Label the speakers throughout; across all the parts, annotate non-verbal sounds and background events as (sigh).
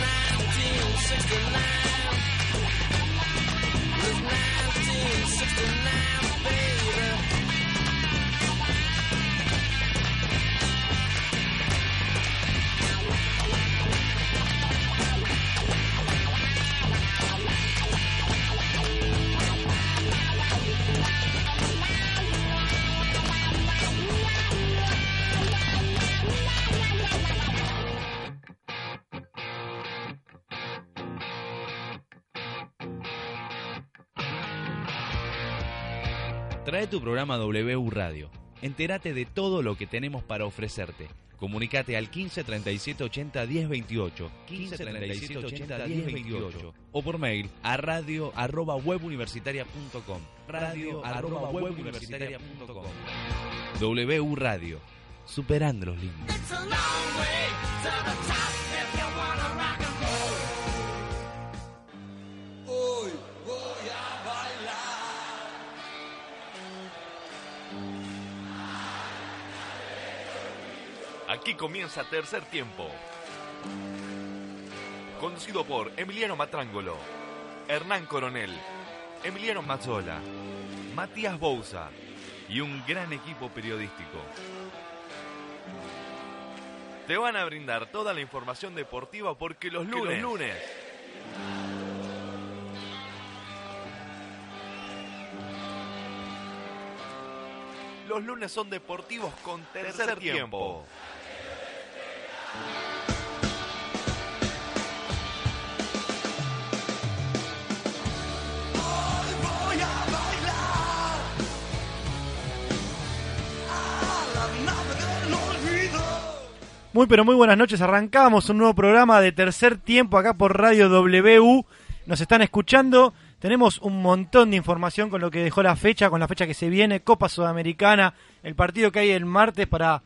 Speaker 1: 1969. It was 1969, baby.
Speaker 2: Trae tu programa W Radio. Entérate de todo lo que tenemos para ofrecerte. Comunicate al 15 37 80 10 28, 15 37 80 10 28 o por mail a radio arroba webuniversitaria.com, radio arroba webuniversitaria.com. W Radio, superando los límites.
Speaker 3: Aquí comienza tercer tiempo. Conducido por Emiliano Matrangolo, Hernán Coronel, Emiliano Mazzola, Matías Bouza y un gran equipo periodístico. Te van a brindar toda la información deportiva porque los lunes, los lunes Los lunes son deportivos con tercer, tiempo.
Speaker 4: Muy pero muy buenas noches, arrancamos un nuevo programa de tercer tiempo acá por Radio W. Nos están escuchando, tenemos un montón de información con lo que dejó la fecha, con la fecha que se viene, Copa Sudamericana, el partido que hay el martes para,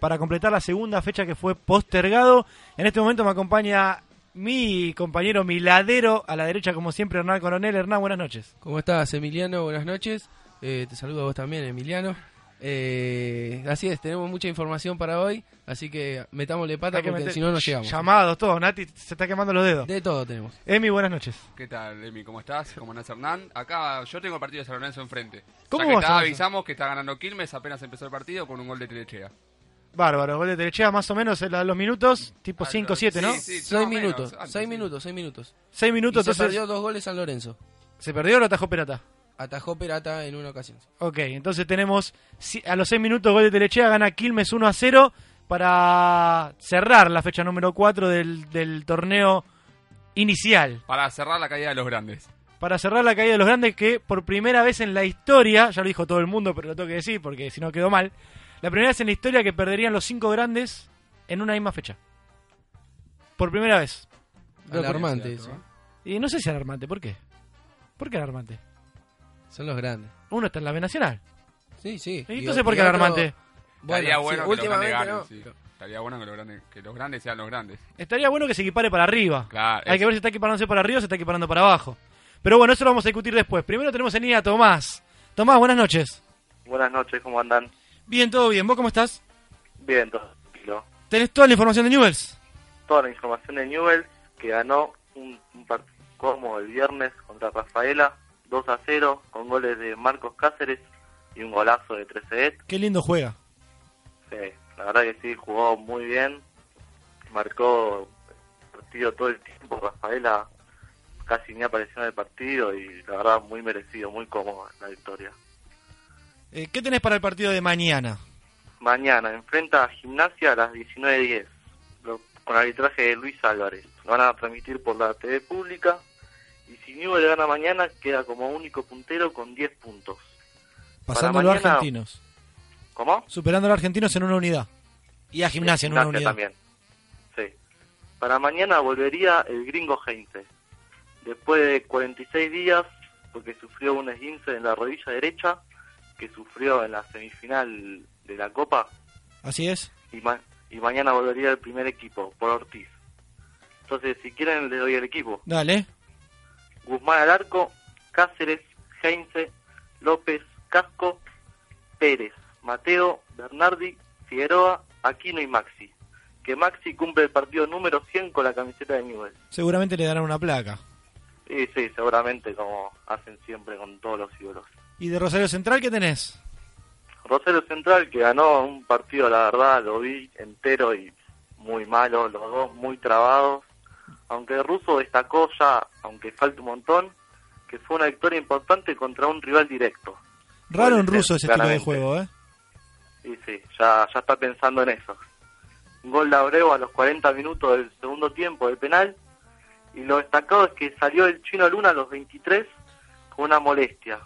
Speaker 4: para completar la segunda fecha que fue postergado. En este momento me acompaña mi compañero Miladero, a la derecha como siempre Hernán Coronel. Hernán, buenas noches.
Speaker 5: ¿Cómo estás, Emiliano? Buenas noches. Eh, te saludo a vos también, Emiliano. Eh, así es, tenemos mucha información para hoy, así que metámosle pata
Speaker 4: que
Speaker 5: porque si no, no llegamos.
Speaker 4: Llamados, todo, Nati se está quemando los dedos.
Speaker 5: De todo tenemos.
Speaker 4: Emi, buenas noches.
Speaker 6: ¿Qué tal, Emi? ¿Cómo estás? ¿Cómo andás, Hernán? Acá yo tengo el partido de San Lorenzo enfrente.
Speaker 4: ¿Cómo
Speaker 6: ya que está, avisamos que está ganando Quilmes apenas empezó el partido con un gol de Telechea.
Speaker 4: Bárbaro, gol de Telechea más o menos en la- los minutos, tipo
Speaker 6: Ah,
Speaker 4: 5
Speaker 6: no,
Speaker 4: 7, ¿no?
Speaker 6: sí, sí,
Speaker 5: seis
Speaker 6: más o menos,
Speaker 5: minutos,
Speaker 6: antes,
Speaker 5: seis
Speaker 6: sí.
Speaker 5: minutos, seis minutos.
Speaker 4: 6
Speaker 5: Y
Speaker 4: minutos,
Speaker 5: se
Speaker 4: entonces
Speaker 5: perdió dos goles San Lorenzo.
Speaker 4: ¿se perdió o lo atajó Perata?
Speaker 5: Atajó Perata en una ocasión.
Speaker 4: Ok, entonces tenemos si- a los 6 minutos gol de Telechea, gana Quilmes 1 a 0 para cerrar la fecha número 4 del, del torneo inicial.
Speaker 6: Para cerrar la caída de los grandes.
Speaker 4: Para cerrar la caída de los grandes que por primera vez en la historia, ya lo dijo todo el mundo, pero lo tengo que decir porque si no quedó mal, la primera vez en la historia que perderían los 5 grandes en una misma fecha. Por primera vez.
Speaker 5: Alarmante.
Speaker 4: Y no sé si alarmante, ¿por qué? ¿Por qué alarmante?
Speaker 5: Son los grandes.
Speaker 4: Uno está en la B Nacional.
Speaker 5: Sí, sí.
Speaker 4: ¿Y entonces por qué alarmante?
Speaker 6: Estaría
Speaker 5: sí,
Speaker 6: bueno que los grandes ganen,
Speaker 5: no.
Speaker 6: sí. Estaría bueno que los, grandes, que los grandes sean los grandes.
Speaker 4: Estaría bueno que se equipare para arriba.
Speaker 6: Claro.
Speaker 4: Hay que ver si está equiparándose para arriba o se está equiparando para abajo. Pero bueno, eso lo vamos a discutir después. Primero tenemos en línea a Tomás. Tomás, buenas noches.
Speaker 7: Buenas noches, ¿cómo andan?
Speaker 4: Bien, todo bien. ¿Vos cómo estás?
Speaker 7: Bien, todo tranquilo.
Speaker 4: ¿Tenés toda la información de Newells?
Speaker 7: Toda la información de Newell's, que ganó un, un partido como el viernes contra Rafaela, 2 a 0, con goles de Marcos Cáceres y un golazo de 13
Speaker 4: Qué lindo juega.
Speaker 7: Sí, la verdad que sí, jugó muy bien, marcó el partido todo el tiempo, Rafaela casi ni apareció en el partido y la verdad muy merecido, muy cómodo la victoria.
Speaker 4: Eh, ¿Qué tenés para el partido de mañana?
Speaker 7: Mañana enfrenta a Gimnasia a las 19.10 lo- con arbitraje de Luis Álvarez. Lo van a transmitir por la TV pública y si Newell gana mañana queda como único puntero con 10 puntos.
Speaker 4: Pasando a los argentinos.
Speaker 7: ¿Cómo?
Speaker 4: Superando a los argentinos en una unidad. Y a gimnasia en una
Speaker 7: Gimnasia
Speaker 4: unidad.
Speaker 7: también. Sí. Para mañana volvería el gringo Heinze. Después de 46 días, porque sufrió un esguince en la rodilla derecha, que sufrió en la semifinal de la Copa,
Speaker 4: Así es.
Speaker 7: y, ma- y mañana volvería el primer equipo, por Ortiz. Entonces, si quieren, les doy el equipo.
Speaker 4: Dale.
Speaker 7: Guzmán al arco, Cáceres, Heinze, López, Casco, Pérez, Mateo, Bernardi, Figueroa, Aquino y Maxi. Que Maxi cumple el partido número 100 con la camiseta de Newell.
Speaker 4: Seguramente le darán una placa.
Speaker 7: Y sí, seguramente como hacen siempre con todos los ídolos.
Speaker 4: ¿Y de Rosario Central qué tenés?
Speaker 7: Rosario Central que ganó un partido, la verdad, lo vi entero y muy malo, los dos muy trabados. Aunque el ruso destacó ya, aunque falta un montón, que fue una victoria importante contra un rival directo.
Speaker 4: Raro en ruso ese estilo de
Speaker 7: claramente.
Speaker 4: juego, ¿eh?
Speaker 7: Y sí, ya, ya está pensando en eso. Gol de Abreu a los 40 minutos del segundo tiempo del penal. Y lo destacado es que salió el chino Luna a los 23 con una molestia.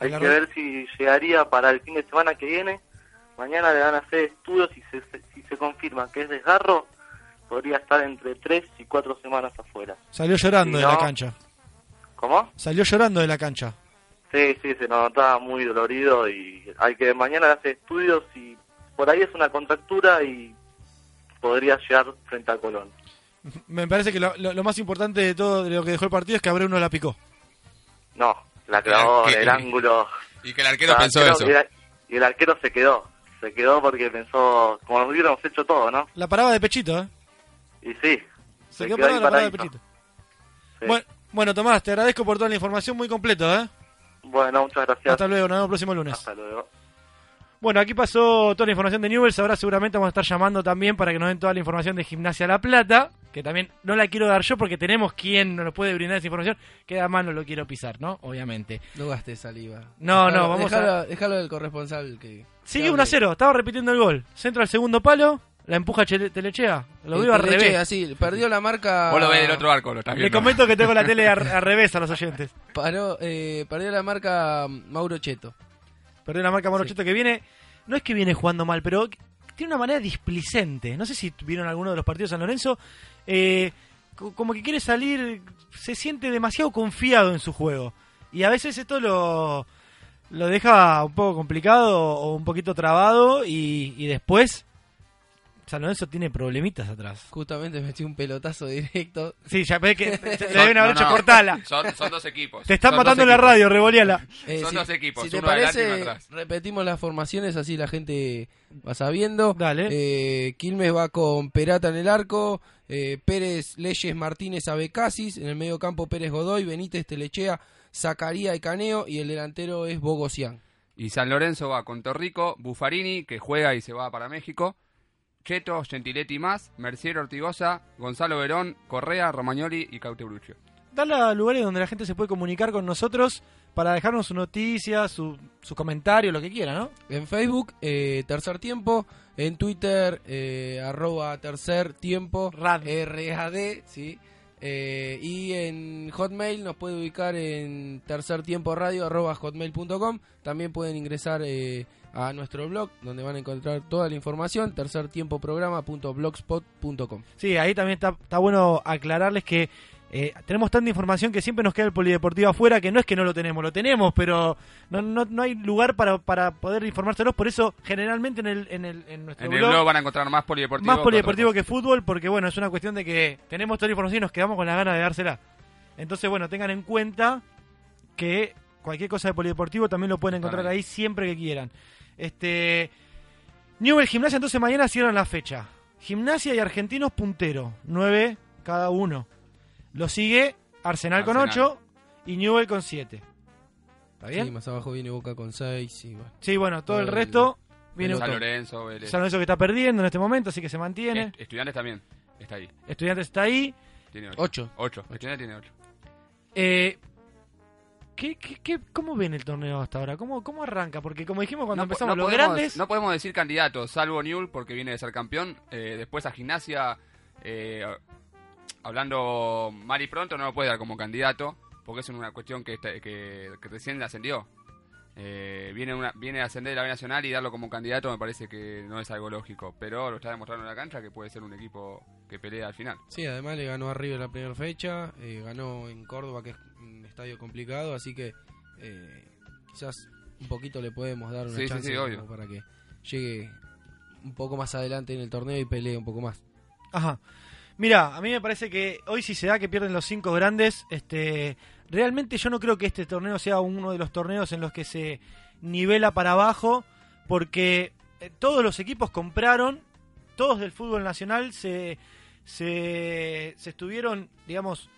Speaker 7: Hay que ver si llegaría para el fin de semana que viene. Mañana le van a hacer estudios y se, si se confirma que es desgarro, podría estar entre 3 y 4 semanas afuera.
Speaker 4: Salió llorando
Speaker 7: Si
Speaker 4: de la cancha.
Speaker 7: ¿Cómo?
Speaker 4: Salió llorando de la cancha.
Speaker 7: Sí, sí, se notaba muy dolorido y hay que mañana le hace estudios y por ahí es una contractura y podría llegar frente a Colón.
Speaker 4: Me parece que lo, lo- lo más importante de todo de lo que dejó el partido es que Abreu no la picó.
Speaker 7: No, la clavó el ángulo.
Speaker 6: Y que el arquero pensó
Speaker 7: creo
Speaker 6: eso.
Speaker 7: y el arquero se quedó. Se quedó porque pensó, como lo hubiéramos hecho todo, ¿no?
Speaker 4: La paraba de pechito, ¿eh?
Speaker 7: Y sí.
Speaker 4: Se,
Speaker 7: Se
Speaker 4: quedó
Speaker 7: ahí
Speaker 4: la parada de pechito.
Speaker 7: sí.
Speaker 4: Bueno, bueno, Tomás, te agradezco por toda la información, muy completo, ¿eh?
Speaker 7: Bueno, muchas gracias.
Speaker 4: Hasta luego, nos vemos el próximo lunes.
Speaker 7: Hasta luego.
Speaker 4: Bueno, aquí pasó toda la información de Newells. Ahora seguramente vamos a estar llamando también para que nos den toda la información de Gimnasia La Plata. Que también no la quiero dar yo porque tenemos quien nos puede brindar esa información. Que además no lo quiero pisar, ¿no? Obviamente.
Speaker 5: No gastes saliva.
Speaker 4: No,
Speaker 5: Dejalo-
Speaker 4: no, vamos a-
Speaker 5: dejalo, Déjalo del corresponsal que...
Speaker 4: Sigue
Speaker 5: que
Speaker 4: 1 a
Speaker 5: hable.
Speaker 4: 0. Estaba repitiendo el gol. Centro al segundo palo. La empuja Telechea. Lo veo al revés.
Speaker 5: así, perdió la marca...
Speaker 6: Vos lo ves del otro arco, lo estás
Speaker 4: Le comento que tengo la tele (laughs) al, al revés a los oyentes.
Speaker 5: Paró, eh, perdió la marca Mauro Cheto.
Speaker 4: Perdió la marca Morochito
Speaker 5: Sí.
Speaker 4: que viene. No es que viene jugando mal, pero tiene una manera displicente. No sé si vieron alguno de los partidos de San Lorenzo. eh, co- como que quiere salir. Se siente demasiado confiado en su juego. Y a veces esto lo, lo deja un poco complicado o un poquito trabado. Y, y después. San Lorenzo tiene problemitas atrás.
Speaker 5: Justamente metió un pelotazo directo.
Speaker 4: Sí, ya ves que le deben haber hecho
Speaker 6: no.
Speaker 4: cortala.
Speaker 6: Son, son dos equipos.
Speaker 4: Te están
Speaker 6: Son
Speaker 4: matando en
Speaker 6: dos
Speaker 4: la
Speaker 6: equipos.
Speaker 4: radio, revoleala.
Speaker 5: Eh,
Speaker 6: Son
Speaker 5: si-
Speaker 6: dos equipos,
Speaker 5: Si te
Speaker 6: uno adelante y uno
Speaker 5: parece,
Speaker 6: atrás.
Speaker 5: repetimos las formaciones, así la gente va sabiendo.
Speaker 4: Dale.
Speaker 5: Eh, Quilmes va con Perata en el arco, eh, Pérez, Leyes, Martínez, Abecasis, en el medio campo Pérez Godoy, Benítez, Telechea, Zacaría y Caneo, y el delantero es Bogosian.
Speaker 6: Y San Lorenzo va con Torrico, Buffarini, que juega y se va para México. Cheto, Gentiletti más, Mercier Ortigosa, Gonzalo Verón, Correa, Romagnoli y Cautebruccio.
Speaker 4: Dale lugares donde la gente se puede comunicar con nosotros para dejarnos su noticia, su, su comentario, lo que quiera, ¿no?
Speaker 5: En Facebook, eh, Tercer Tiempo, en Twitter, eh, arroba Tercer Tiempo,
Speaker 4: Rad.
Speaker 5: RAD, sí. Eh, y en Hotmail nos puede ubicar en tercer tiempo radio arroba hotmail.com. También pueden ingresar eh, a nuestro blog donde van a encontrar toda la información, tercertiempoprograma.blogspot.com.
Speaker 4: Sí, ahí también está, está bueno aclararles que eh, tenemos tanta información que siempre nos queda el polideportivo afuera, que no es que no lo tenemos, lo tenemos, pero no, no, no hay lugar para, para poder informárselos, por eso generalmente en, el, en, el, en nuestro
Speaker 6: En el
Speaker 4: blog,
Speaker 6: blog van a encontrar más polideportivo.
Speaker 4: más polideportivo que fútbol, porque bueno, es una cuestión de que tenemos toda la información y nos quedamos con la gana de dársela. Entonces, bueno, tengan en cuenta que cualquier cosa de polideportivo también lo pueden encontrar
Speaker 6: ahí
Speaker 4: siempre que quieran. Este Newell Gimnasia entonces mañana cierran la fecha. Gimnasia y Argentinos puntero, 9 cada uno. Lo sigue Arsenal, con
Speaker 6: Arsenal.
Speaker 4: 8 y Newell con 7. ¿Está bien?
Speaker 5: Sí, más abajo viene Boca con 6. Y bueno.
Speaker 4: Sí, bueno, todo el
Speaker 5: El-
Speaker 4: resto viene
Speaker 6: San. Lorenzo, Vélez.
Speaker 4: San Lorenzo que está perdiendo en este momento, así que se mantiene.
Speaker 6: Est- Estudiantes también. Está ahí.
Speaker 4: Estudiantes está ahí.
Speaker 6: Tiene
Speaker 5: Ocho.
Speaker 6: Ocho. Estudiantes tiene ocho.
Speaker 4: Eh, ¿qué, qué, qué- cómo ven el torneo hasta ahora? ¿Cómo, cómo arranca? Porque como dijimos cuando
Speaker 6: No
Speaker 4: empezamos,
Speaker 6: no
Speaker 4: los
Speaker 6: podemos,
Speaker 4: grandes...
Speaker 6: No podemos decir candidatos, salvo Newell porque viene de ser campeón. Eh, después a Gimnasia, eh, hablando mal y pronto, no lo puede dar como candidato porque es una cuestión que, está- que, que recién ascendió. Eh, viene, una, viene a ascender de la B Nacional y darlo como candidato me parece que no es algo lógico. Pero lo está demostrando en la cancha que puede ser un equipo que pelea al final.
Speaker 5: Sí, además le ganó a River la primera fecha, eh, ganó en Córdoba, que es un estadio complicado, así que eh, quizás un poquito le podemos dar una
Speaker 6: Sí,
Speaker 5: chance
Speaker 6: sí,
Speaker 5: como
Speaker 6: obvio.
Speaker 5: para que llegue un poco más adelante en el torneo y pelee un poco más.
Speaker 4: Ajá. Mira, a mí me parece que hoy si se da que pierden los cinco grandes, este, realmente yo no creo que este torneo sea uno de los torneos en los que se nivela para abajo, porque eh, todos los equipos compraron, todos del fútbol nacional se, se, se estuvieron, digamos,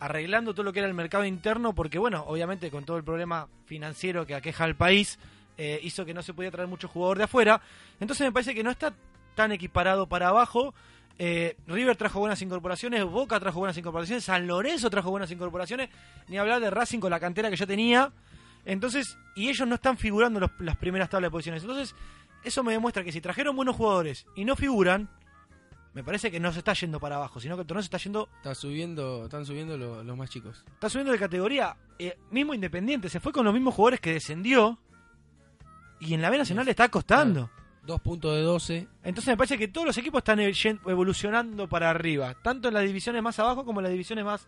Speaker 4: arreglando todo lo que era el mercado interno, porque bueno, obviamente con todo el problema financiero que aqueja al país, eh, hizo que no se podía traer mucho jugador de afuera. Entonces me parece que no está tan equiparado para abajo. Eh, River trajo buenas incorporaciones, Boca trajo buenas incorporaciones, San Lorenzo trajo buenas incorporaciones, ni hablar de Racing con la cantera que ya tenía. Entonces, y ellos no están figurando los- las primeras tablas de posiciones. Entonces, eso me demuestra que si trajeron buenos jugadores y no figuran, me parece que no se está yendo para abajo, sino que el torneo se está yendo,
Speaker 5: Está subiendo, están subiendo lo- los más chicos.
Speaker 4: está subiendo de categoría. Eh, mismo Independiente, se fue con los mismos jugadores que descendió y en la B Nacional le está costando.
Speaker 5: Dos puntos de 12.
Speaker 4: Entonces me parece que todos los equipos están ev- evolucionando para arriba, tanto en las divisiones más abajo como en las divisiones más,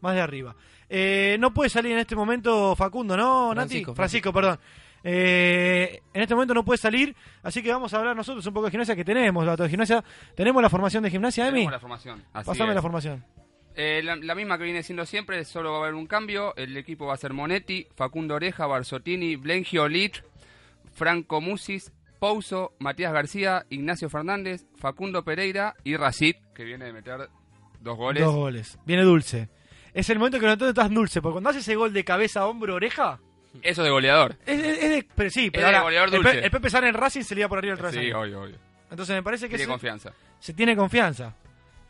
Speaker 4: más de arriba. Eh, no puede salir en este momento Facundo, ¿no, Nati?
Speaker 5: Francisco,
Speaker 4: Francisco, perdón. Eh, en este momento no puede salir, así que vamos a hablar nosotros un poco de gimnasia que tenemos, datos de gimnasia. ¿Tenemos la formación de gimnasia, Emi?
Speaker 6: Tenemos la formación. Es.
Speaker 4: la formación.
Speaker 6: Eh, la, la misma que viene siendo siempre, solo va a haber un cambio. El equipo va a ser Monetti, Facundo Oreja, Barzottini, Blengio Lich, Franco Musis, Pouso, Matías García, Ignacio Fernández, Facundo Pereira y Racit, que viene de meter dos goles.
Speaker 4: Dos goles. Viene dulce. Es el momento que no estás dulce, porque cuando hace ese gol de cabeza, hombro, oreja,
Speaker 6: Eso de goleador.
Speaker 4: es, es- es de... Pero sí, pero
Speaker 6: de
Speaker 4: ahora,
Speaker 6: goleador
Speaker 4: el,
Speaker 6: dulce.
Speaker 4: Pe- el Pepe en Racing se le iba por arriba el
Speaker 6: Sí,
Speaker 4: travesaño.
Speaker 6: obvio, obvio.
Speaker 4: Entonces me parece que
Speaker 6: Tiene
Speaker 4: se,
Speaker 6: confianza.
Speaker 4: se tiene confianza.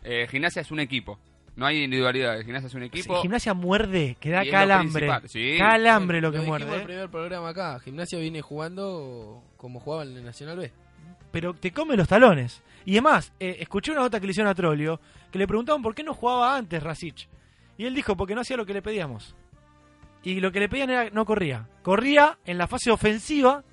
Speaker 6: Eh, gimnasia es un equipo. No hay individualidad. Gimnasia es un equipo.
Speaker 4: Sí, gimnasia muerde, que da calambre.
Speaker 6: sí.
Speaker 4: Calambre lo que muerde.
Speaker 5: el
Speaker 4: ¿eh?
Speaker 5: primer programa acá. Gimnasia viene jugando como jugaba en el Nacional B.
Speaker 4: Pero te come los talones. Y además, eh, escuché una nota que le hicieron a Trolio, que le preguntaban por qué no jugaba antes Rasic. Y él dijo, porque no hacía lo que le pedíamos. Y lo que le pedían era, no corría. Corría en la fase ofensiva,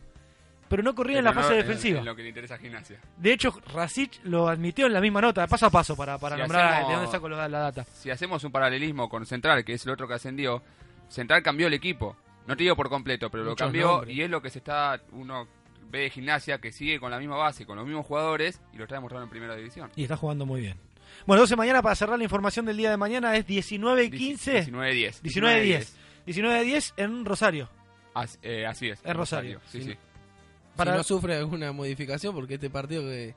Speaker 4: pero no corría en la fase
Speaker 6: no
Speaker 4: defensiva.
Speaker 6: En lo que le interesa a gimnasia.
Speaker 4: De hecho, Rasic lo admitió en la misma nota, paso a paso, para, para
Speaker 6: Si
Speaker 4: nombrar
Speaker 6: hacemos-
Speaker 4: de dónde saco la data.
Speaker 6: Si hacemos un paralelismo con Central, que es el otro que ascendió, Central cambió el equipo. No te digo por completo, pero lo cambió
Speaker 5: nombres.
Speaker 6: y es lo que se está. Uno ve de gimnasia que sigue con la misma base, con los mismos jugadores y lo está demostrando en primera división.
Speaker 4: Y está jugando muy bien. Bueno, 12 mañana para cerrar la información del día de mañana es 19 y 15.
Speaker 6: 19-10.
Speaker 4: 19-10. 19-10 en Rosario.
Speaker 6: As- eh, así es.
Speaker 4: Es Rosario.
Speaker 6: Sí,
Speaker 5: Sí.
Speaker 6: sí.
Speaker 4: Para-
Speaker 5: Si no sufre alguna modificación, porque este partido que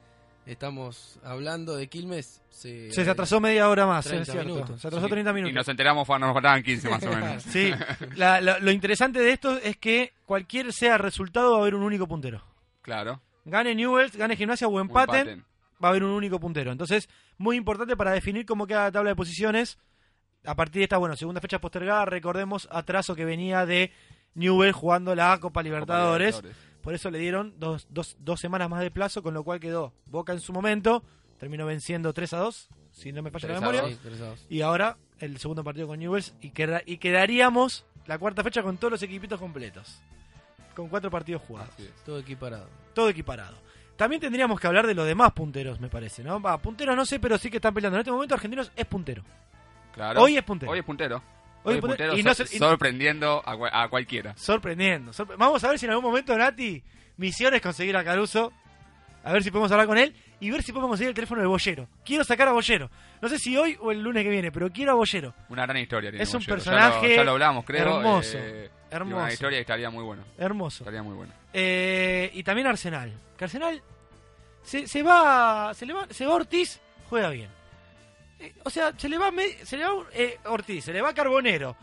Speaker 5: estamos hablando de Quilmes se,
Speaker 4: Se atrasó media hora más,
Speaker 5: 30
Speaker 4: es cierto.
Speaker 5: minutos.
Speaker 4: Se atrasó
Speaker 6: Sí.
Speaker 4: 30
Speaker 6: Y
Speaker 4: minutos.
Speaker 6: nos enteramos cuando nos faltaban 15 más o menos.
Speaker 4: Sí, (laughs) La- la- lo interesante de esto es que cualquier sea el resultado va a haber un único puntero.
Speaker 6: Claro.
Speaker 4: Gane Newells, gane Gimnasia o empaten,
Speaker 6: empaten.
Speaker 4: va a haber un único puntero. Entonces, muy importante para definir cómo queda la tabla de posiciones. A partir de esta, bueno, segunda fecha postergada, recordemos atraso que venía de Newell jugando la Copa Libertadores.
Speaker 6: Copa Libertadores.
Speaker 4: Por eso le dieron dos, dos, dos semanas más de plazo, con lo cual quedó Boca en su momento, terminó venciendo 3 a 2, si no me falla la
Speaker 6: 3 a
Speaker 4: memoria.
Speaker 6: 2.
Speaker 5: Sí, tres a dos.
Speaker 4: Y ahora el segundo partido con Newells y, queda- y quedaríamos la cuarta fecha con todos los equipitos completos. Con cuatro partidos jugados.
Speaker 5: Todo equiparado.
Speaker 4: Todo equiparado. También tendríamos que hablar de los demás punteros, me parece, ¿no? Va, punteros no sé, pero sí que están peleando. En este momento Argentinos es puntero.
Speaker 6: Claro.
Speaker 4: Hoy es puntero.
Speaker 6: Hoy es puntero.
Speaker 4: Y no
Speaker 6: so-
Speaker 4: y-
Speaker 6: sorprendiendo a, cua- a cualquiera.
Speaker 4: Sorprendiendo. sorpre- Vamos a ver si en algún momento, Nati, misión es conseguir a Caruso. A ver si podemos hablar con él y ver si podemos conseguir el teléfono de Bollero. Quiero sacar a Bollero. No sé si hoy o el lunes que viene, pero quiero a Bollero.
Speaker 6: Una gran historia. tiene
Speaker 4: Es un
Speaker 6: Bollero.
Speaker 4: personaje
Speaker 6: Ya lo, ya lo hablamos, creo.
Speaker 4: hermoso,
Speaker 6: eh,
Speaker 4: hermoso.
Speaker 6: Una historia que estaría muy bueno.
Speaker 4: Hermoso.
Speaker 6: Estaría muy bueno.
Speaker 4: Eh, y también Arsenal. Que Arsenal se, se va se le va se va Ortiz, juega bien. Eh, o sea, se le va me- se le va eh, Ortiz, se le va Carbonero.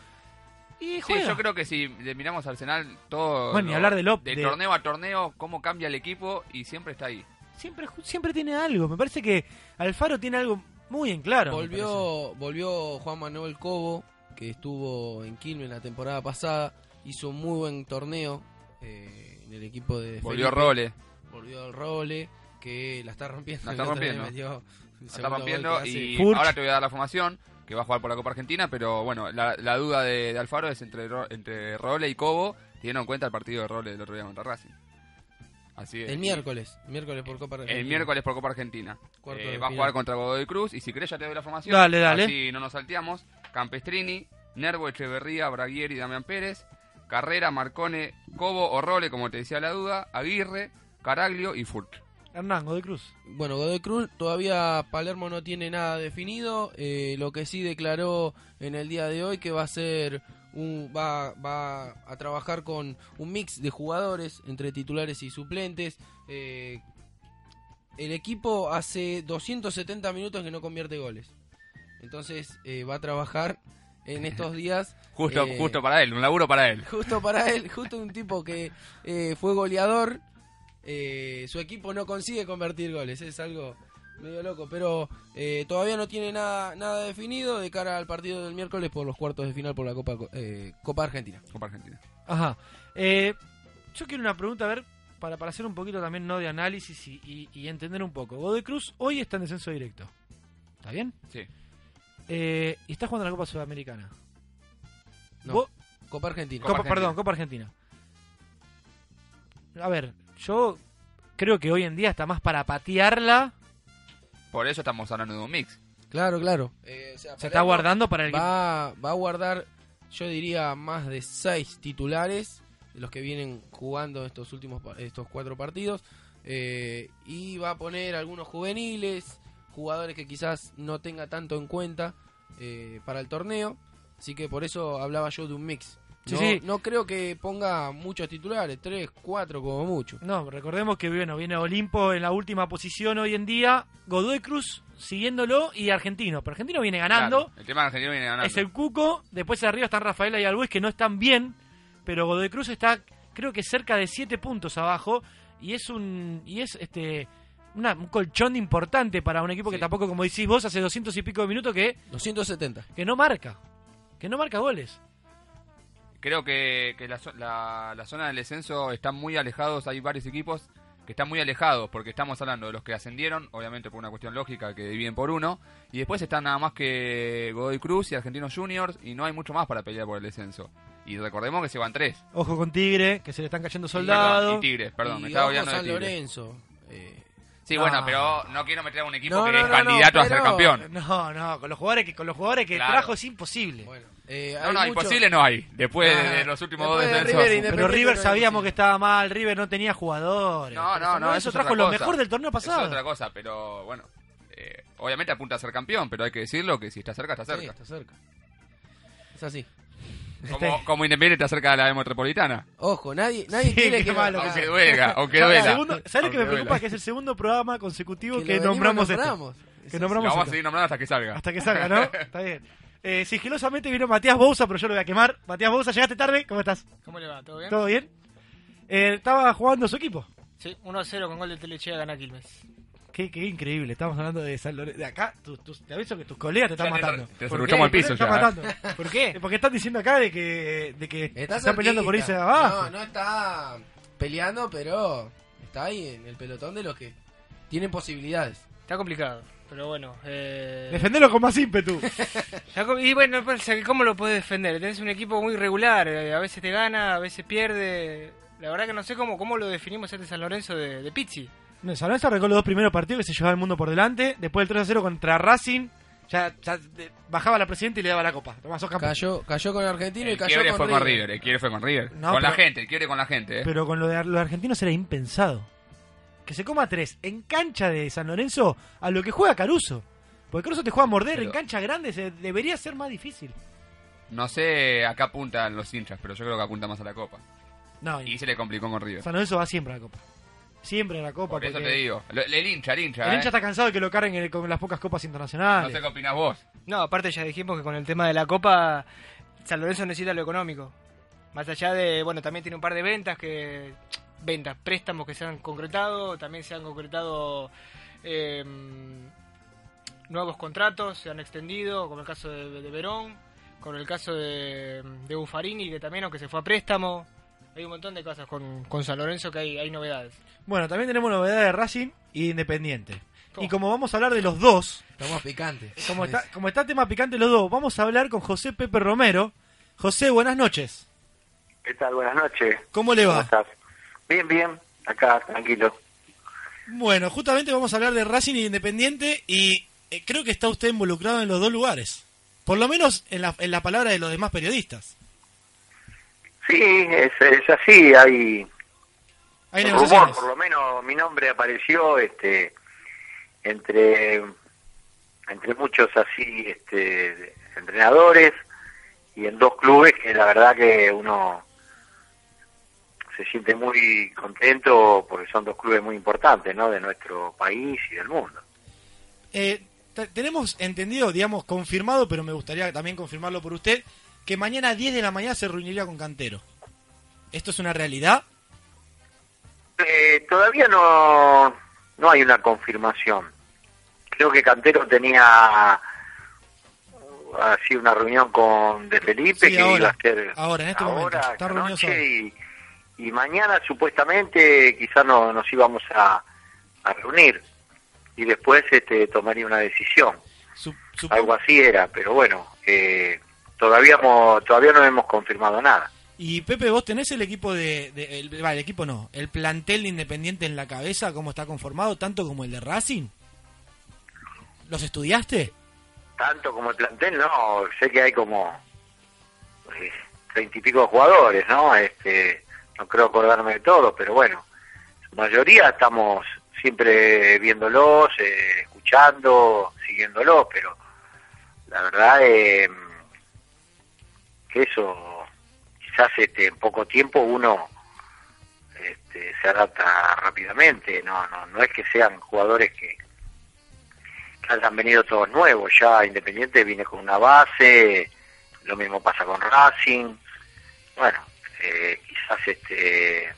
Speaker 4: Y
Speaker 6: Sí,
Speaker 4: juega.
Speaker 6: yo creo que si le miramos a Arsenal, todo.
Speaker 4: Bueno, hablar de Lop-
Speaker 6: De,
Speaker 4: de-
Speaker 6: torneo a torneo, cómo cambia el equipo y siempre está ahí.
Speaker 4: siempre ju- siempre tiene algo. Me parece que Alfaro tiene algo muy en claro.
Speaker 5: volvió, volvió Juan Manuel Cobo, que estuvo en Quilmes la temporada pasada. Hizo un muy buen torneo eh, en el equipo de
Speaker 6: Volvió
Speaker 5: Felipe.
Speaker 6: Role.
Speaker 5: Volvió el Role, que la está rompiendo.
Speaker 6: La está rompiendo.
Speaker 5: metió
Speaker 6: La
Speaker 5: que hace.
Speaker 6: y
Speaker 4: Furch.
Speaker 6: ahora te voy a dar la formación que va a jugar por la Copa Argentina, pero bueno, la, la duda de, de Alfaro es entre, entre Role y Cobo teniendo en cuenta el partido de roles del otro día contra Racing. Así es.
Speaker 5: El miércoles, miércoles por Copa
Speaker 6: El
Speaker 5: Argentina.
Speaker 6: miércoles por Copa Argentina. Eh, va a jugar contra Godoy Cruz y si querés ya te doy la formación.
Speaker 4: Dale, dale.
Speaker 6: Así no nos salteamos. Campestrini, Nervo, Echeverría, Braguieri, Damián Pérez, Carrera, Marcone, Cobo o Role, como te decía la duda, Aguirre, Caraglio y Furt.
Speaker 4: Hernán, Godoy Cruz.
Speaker 5: Bueno, Godoy Cruz todavía Palermo no tiene nada definido. eh, lo que sí declaró en el día de hoy que va a ser un, va, va a trabajar con un mix de jugadores entre titulares y suplentes. eh, el equipo hace 270 minutos que no convierte goles. Entonces eh, va a trabajar en estos (laughs) días
Speaker 6: Justo,
Speaker 5: Eh,
Speaker 6: justo para él, un laburo para él.
Speaker 5: Justo para él, justo un tipo que eh, fue goleador, eh, su equipo no consigue convertir goles, es algo medio loco, pero eh, todavía no tiene nada, nada definido de cara al partido del miércoles por los cuartos de final por la Copa, eh, Copa Argentina.
Speaker 6: Copa Argentina.
Speaker 4: Ajá. Eh, yo quiero una pregunta, a ver, para, para hacer un poquito también no de análisis y, y- y entender un poco. Godoy Cruz hoy está en descenso directo. ¿Está bien?
Speaker 6: Sí.
Speaker 4: Eh, y está jugando la Copa Sudamericana.
Speaker 5: No,
Speaker 4: Vos-
Speaker 5: Copa Argentina.
Speaker 4: Copa,
Speaker 6: Argentina.
Speaker 4: perdón, Copa Argentina. A ver, yo creo que hoy en día está más para patearla.
Speaker 6: Por eso estamos hablando de un mix.
Speaker 5: Claro, claro. Eh, o sea,
Speaker 4: Se está guardando para el
Speaker 5: va, va a guardar, yo diría, más de seis titulares de los que vienen jugando estos últimos estos cuatro partidos eh, y va a poner algunos juveniles, jugadores que quizás no tenga tanto en cuenta eh, para el torneo, así que por eso hablaba yo de un mix.
Speaker 4: Sí,
Speaker 5: no,
Speaker 4: sí.
Speaker 5: no creo que ponga muchos titulares, tres, cuatro como mucho.
Speaker 4: No, recordemos que bueno, viene Olimpo en la última posición hoy en día, Godoy Cruz siguiéndolo y Argentino. Pero Argentino viene ganando,
Speaker 6: Claro, el tema de Argentina viene ganando.
Speaker 4: es el Cuco, después arriba están Rafaela y que no están bien, pero Godoy Cruz está creo que cerca de 7 puntos abajo y es un y es este una- un colchón importante para un equipo que tampoco, como decís vos, hace 200 y pico de minutos que,
Speaker 5: 270.
Speaker 4: que no marca, que no marca goles.
Speaker 6: Creo que, que la, la- la zona del descenso están muy alejados, hay varios equipos que están muy alejados, porque estamos hablando de los que ascendieron, obviamente por una cuestión lógica que dividen por uno, y después están nada más que Godoy Cruz y Argentinos Juniors, y no hay mucho más para pelear por el descenso. Y recordemos que se van tres.
Speaker 4: Ojo con Tigre, que se le están cayendo soldados.
Speaker 6: y Tigres, perdón,
Speaker 5: Y
Speaker 6: me estaba
Speaker 5: ojo
Speaker 6: olvidando de
Speaker 5: San
Speaker 6: Tigres.
Speaker 5: Lorenzo. eh,
Speaker 6: Sí,
Speaker 4: No.
Speaker 6: bueno, pero no quiero meter a un equipo
Speaker 5: No,
Speaker 6: que
Speaker 5: no,
Speaker 6: es candidato a ser campeón.
Speaker 4: No, no, con los jugadores que con los jugadores que
Speaker 6: Claro.
Speaker 4: trajo es imposible.
Speaker 5: bueno, eh,
Speaker 6: No,
Speaker 5: hay
Speaker 6: no,
Speaker 5: mucho-
Speaker 6: imposible no hay. Después
Speaker 5: Ah,
Speaker 6: de los últimos dos
Speaker 5: después de
Speaker 6: descensos.
Speaker 5: River
Speaker 4: Pero River sabíamos que estaba mal, River no tenía jugadores.
Speaker 6: No,
Speaker 4: Pero
Speaker 6: no, no, eso es
Speaker 4: trajo lo mejor del torneo
Speaker 6: Eso es
Speaker 4: pasado.
Speaker 6: otra cosa, pero bueno. eh, obviamente apunta a ser campeón, pero hay que decirlo que si está cerca, está
Speaker 5: Sí,
Speaker 6: cerca.
Speaker 5: está cerca. Es así.
Speaker 6: Como, como Independiente está cerca de la metropolitana.
Speaker 5: Ojo, nadie, nadie
Speaker 4: Sí,
Speaker 5: quiere que
Speaker 4: malo que
Speaker 6: Aunque duela, aunque duela.
Speaker 4: segundo- ¿Sabes lo que me preocupa?
Speaker 6: duela.
Speaker 4: Que es el segundo programa consecutivo
Speaker 5: que
Speaker 4: nombramos esto.
Speaker 5: nombramos.
Speaker 4: Que
Speaker 5: Es
Speaker 4: nombramos
Speaker 6: Lo vamos a
Speaker 4: esto.
Speaker 6: seguir nombrando hasta que salga.
Speaker 4: Hasta que salga, ¿no? (laughs) Está bien. Eh, sigilosamente vino Matías Bouza, pero yo lo voy a quemar. Matías Bouza, llegaste tarde. ¿Cómo estás?
Speaker 8: ¿Cómo le va? ¿Todo bien?
Speaker 4: ¿Todo bien? Eh, estaba jugando su equipo.
Speaker 8: Sí, 1 a 0 con gol de Telechea gana Quilmes.
Speaker 4: Qué, qué increíble. Estamos hablando de San Lorenzo. De acá, tus- tus- te aviso que tus colegas te están
Speaker 6: Ya te-
Speaker 4: matando.
Speaker 6: te
Speaker 4: ¿Por
Speaker 6: escuchamos
Speaker 4: qué?
Speaker 6: al piso
Speaker 4: Te están
Speaker 6: ya.
Speaker 4: matando. (laughs)
Speaker 8: ¿Por qué?
Speaker 4: Porque están diciendo acá de que, de que
Speaker 5: Está
Speaker 4: están peleando por irse de abajo.
Speaker 5: No, no está peleando, pero está ahí en el pelotón de los que tienen posibilidades.
Speaker 8: Está complicado, pero bueno. Eh...
Speaker 4: Defendelo con más ímpetu. (laughs)
Speaker 8: Y bueno, pues, ¿cómo lo puedes defender? Tenés un equipo muy regular, eh, a veces te gana, a veces pierde. La verdad que no sé cómo, cómo lo definimos este San Lorenzo de, de Pizzi.
Speaker 4: No, San Lorenzo arrancó los dos primeros partidos que se llevaba el mundo por delante. Después el 3 a 0 contra Racing. Ya, ya, de- bajaba la presidenta y le daba la copa. Tomás, sos campeón.
Speaker 5: Cayó, cayó con Argentino y
Speaker 6: El
Speaker 5: cayó con
Speaker 6: fue
Speaker 5: River.
Speaker 6: con River, el quiebre fue con River.
Speaker 4: No,
Speaker 6: con la gente, el quiebre con la gente, ¿eh?
Speaker 4: Pero con lo de los argentinos era impensado. Que se coma tres en cancha de San Lorenzo a lo que juega Caruso. Porque Caruso te juega a morder
Speaker 6: Pero-
Speaker 4: en cancha grande, se, debería ser más difícil.
Speaker 6: No sé, acá apuntan los hinchas, pero yo creo que apunta más a la Copa.
Speaker 4: No,
Speaker 6: Y se le complicó con River.
Speaker 4: San Lorenzo va siempre a la copa. Siempre a la copa.
Speaker 6: Por eso te digo. El hincha, el hincha,
Speaker 4: El
Speaker 6: ¿eh?
Speaker 4: hincha está cansado de que lo carguen en- con las pocas copas
Speaker 6: No
Speaker 4: internacionales.
Speaker 6: sé qué opinás vos.
Speaker 8: No, aparte ya dijimos que con el tema de la Copa, San Lorenzo necesita lo económico. Más allá de, bueno, también tiene un par de ventas que... Ventas, préstamos que se han concretado, también se han concretado eh, nuevos contratos, se han extendido, como el caso de, de Verón, con el caso de, de Buffarini, que también, aunque se fue a préstamo, hay un montón de cosas con, con San Lorenzo que hay, hay novedades.
Speaker 4: Bueno, también tenemos novedades de Racing y Independiente.
Speaker 8: ¿Cómo?
Speaker 4: Y como vamos a hablar de los dos,
Speaker 5: Estamos picantes.
Speaker 4: como está, como está tema picante los dos, vamos a hablar con José Pepe Romero. José, buenas noches.
Speaker 9: ¿Qué tal? Buenas noches.
Speaker 4: ¿Cómo le va?
Speaker 9: estás? Bien, bien. Acá, tranquilo.
Speaker 4: Bueno, justamente vamos a hablar de Racing y Independiente y eh, creo que está usted involucrado en los dos lugares. Por lo menos en la, en la palabra de los demás periodistas.
Speaker 9: Sí, es, es así. Hay,
Speaker 4: Hay
Speaker 9: rumor, por lo menos mi nombre apareció este entre entre muchos así este entrenadores y en dos clubes que la verdad que uno se siente muy contento porque son dos clubes muy importantes, ¿no? De nuestro país y del mundo.
Speaker 4: Eh, te- tenemos entendido, digamos, confirmado, pero me gustaría también confirmarlo por usted, que mañana a 10 de la mañana se reuniría con Cantero. ¿Esto es una realidad?
Speaker 9: Eh, todavía no, no hay una confirmación. Creo que Cantero tenía uh, así una reunión con De Felipe
Speaker 4: Sí,
Speaker 9: que
Speaker 4: ahora,
Speaker 9: iba a ser
Speaker 4: ahora, en este
Speaker 9: ahora,
Speaker 4: momento. Está
Speaker 9: noche, y, y mañana supuestamente quizás no, nos íbamos a, a reunir y después este, tomaría una decisión. Algo así era, pero bueno, eh, todavía, mo- todavía no hemos confirmado nada.
Speaker 4: Y Pepe, vos tenés el equipo de... de- el, el equipo no, el plantel de Independiente en la cabeza, cómo está conformado, tanto como el de Racing. ¿Los estudiaste?
Speaker 9: tanto como el plantel, no, sé que hay como eh, treinta y pico jugadores, ¿no? Este, no creo acordarme de todos, pero bueno, su mayoría estamos siempre viéndolos, eh, escuchando, siguiéndolos, pero la verdad eh, eso, quizás este, en poco tiempo uno este, se adapta rápidamente, no, no, no es que sean jugadores que que hayan venido todos nuevos. Ya Independiente viene con una base, lo mismo pasa con Racing. Bueno, eh, quizás este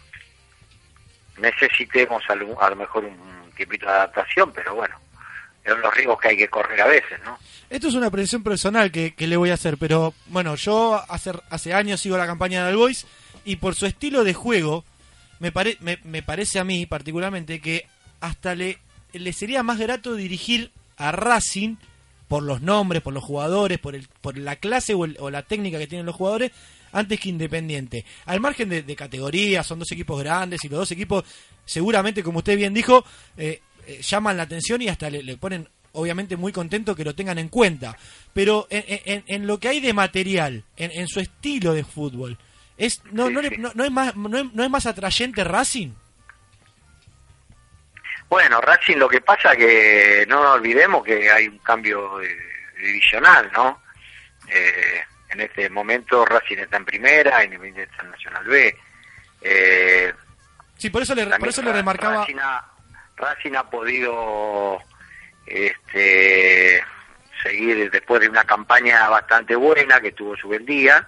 Speaker 9: necesitemos a lo, a lo mejor un tiempito de adaptación, pero bueno, son los riesgos que hay que correr a veces, ¿no?
Speaker 4: Esto es una apreciación personal que, que le voy a hacer, pero bueno, yo hace, hace años sigo la campaña de Albois y por su estilo de juego, me, pare- me, parece a mí particularmente que hasta le, le sería más grato dirigir a Racing por los nombres, por los jugadores, por, el, por la clase o la técnica que tienen los jugadores, antes que Independiente. Al margen de, de categorías, son dos equipos grandes y los dos equipos, seguramente, como usted bien dijo, eh, eh, llaman la atención y hasta le, le ponen, obviamente, muy contento que lo tengan en cuenta. Pero en, en- en lo que hay de material, en, en su estilo de fútbol, es no, no, le- no- no es más no es, no es más atrayente Racing.
Speaker 9: Bueno, Racing lo que pasa que no nos olvidemos que hay un cambio eh, divisional, ¿no? Eh, en este momento Racing está en primera, Independiente está en Nacional B. Eh,
Speaker 4: Sí, por eso le, por eso le remarcaba.
Speaker 9: Racing ha podido este, seguir después de una campaña bastante buena que tuvo su buen día,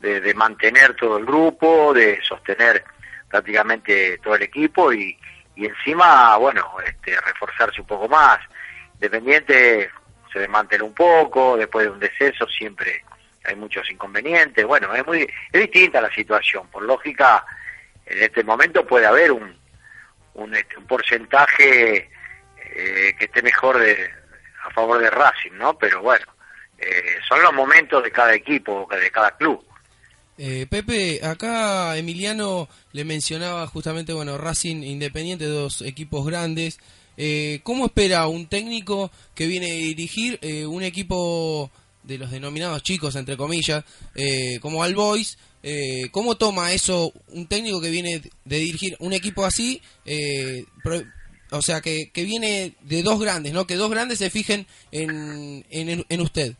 Speaker 9: de, mantener todo el grupo, de sostener prácticamente todo el equipo y, encima, bueno, este, reforzarse un poco más. Independiente se desmanteló un poco, después de un descenso siempre hay muchos inconvenientes. Bueno, es muy es distinta la situación. Por lógica, en este momento puede haber un, un, este, un porcentaje eh, que esté mejor a favor de Racing, ¿no? Pero bueno, eh, son los momentos de cada equipo, de cada club.
Speaker 5: Eh, Pepe, acá Emiliano le mencionaba justamente, bueno, Racing Independiente, dos equipos grandes. Eh, ¿Cómo espera un técnico que viene a dirigir eh, un equipo de los denominados chicos, entre comillas, eh, como All Boys? Eh, ¿Cómo toma eso un técnico que viene de dirigir un equipo así? eh, pro- o sea, que, que viene de dos grandes, ¿no? Que dos grandes se fijen en, en, en usted.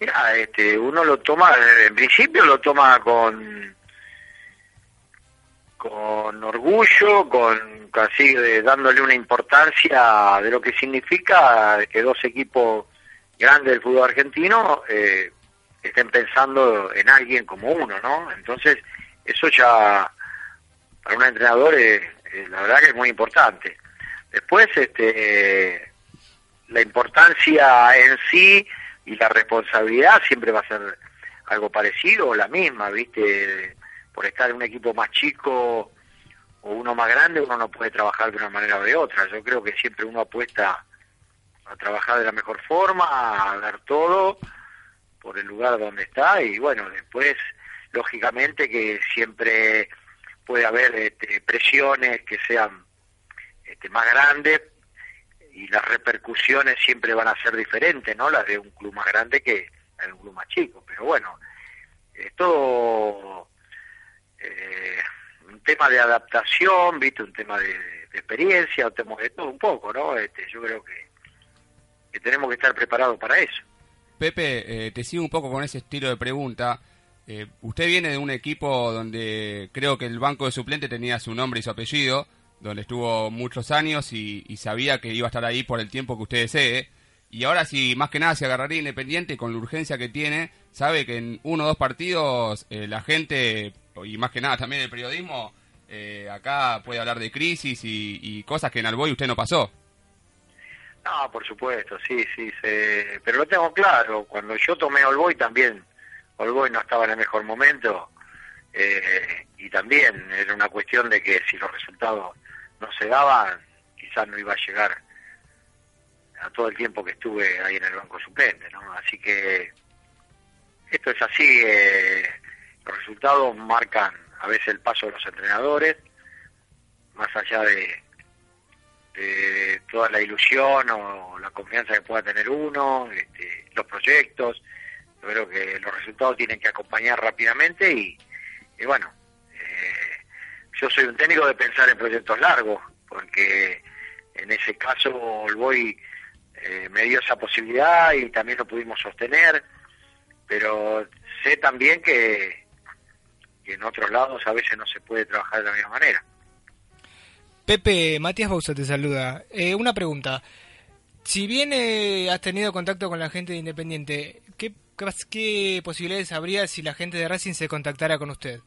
Speaker 9: Mira, este, uno lo toma, en principio lo toma con con orgullo, con casi de- dándole una importancia de lo que significa que dos equipos grandes del fútbol argentino eh, estén pensando en alguien como uno, ¿no? Entonces, eso ya para un entrenador eh, eh, la verdad que es muy importante. Después, este, la importancia en sí y la responsabilidad siempre va a ser algo parecido o la misma, ¿viste? Por estar en un equipo más chico o uno más grande, uno no puede trabajar de una manera o de otra. Yo creo que siempre uno apuesta a trabajar de la mejor forma, a dar todo por el lugar donde está y bueno, después lógicamente que siempre puede haber este, presiones que sean este, más grandes y las repercusiones siempre van a ser diferentes, ¿no? Las de un club más grande que la de un club más chico. Pero bueno, es todo eh, un tema de adaptación, ¿viste? Un tema de, experiencia, de todo un poco, ¿no? Este, yo creo que, que tenemos que estar preparados para eso.
Speaker 6: Pepe, eh, te sigo un poco con ese estilo de pregunta. Eh, usted viene de un equipo donde creo que el banco de suplente tenía su nombre y su apellido, donde estuvo muchos años y, sabía que iba a estar ahí por el tiempo que usted desee. Y ahora si más que nada se agarraría Independiente con la urgencia que tiene, sabe que en uno o dos partidos eh, la gente, y más que nada también el periodismo, eh, acá puede hablar de crisis y, y cosas que en Alboy usted no pasó.
Speaker 9: No, por supuesto, sí, sí, se- pero lo tengo claro. Cuando yo tomé Olboy también, Olboy no estaba en el mejor momento eh, y también era una cuestión de que si los resultados no se daban, quizás no iba a llegar a todo el tiempo que estuve ahí en el banco suplente, ¿no? Así que esto es así, eh, los resultados marcan a veces el paso de los entrenadores, más allá de, de toda la ilusión o la confianza que pueda tener uno, este, los proyectos. Yo creo que los resultados tienen que acompañar rápidamente y, bueno, eh, yo soy un técnico de pensar en proyectos largos, porque en ese caso el Boy eh, me dio esa posibilidad y también lo pudimos sostener, pero sé también que en otros lados a veces no se puede trabajar de la misma manera.
Speaker 8: Pepe, Matías Bausa te saluda. Eh, una pregunta. Si bien eh, has tenido contacto con la gente de Independiente, ¿qué, qué, qué posibilidades habría si la gente de Racing se contactara con usted?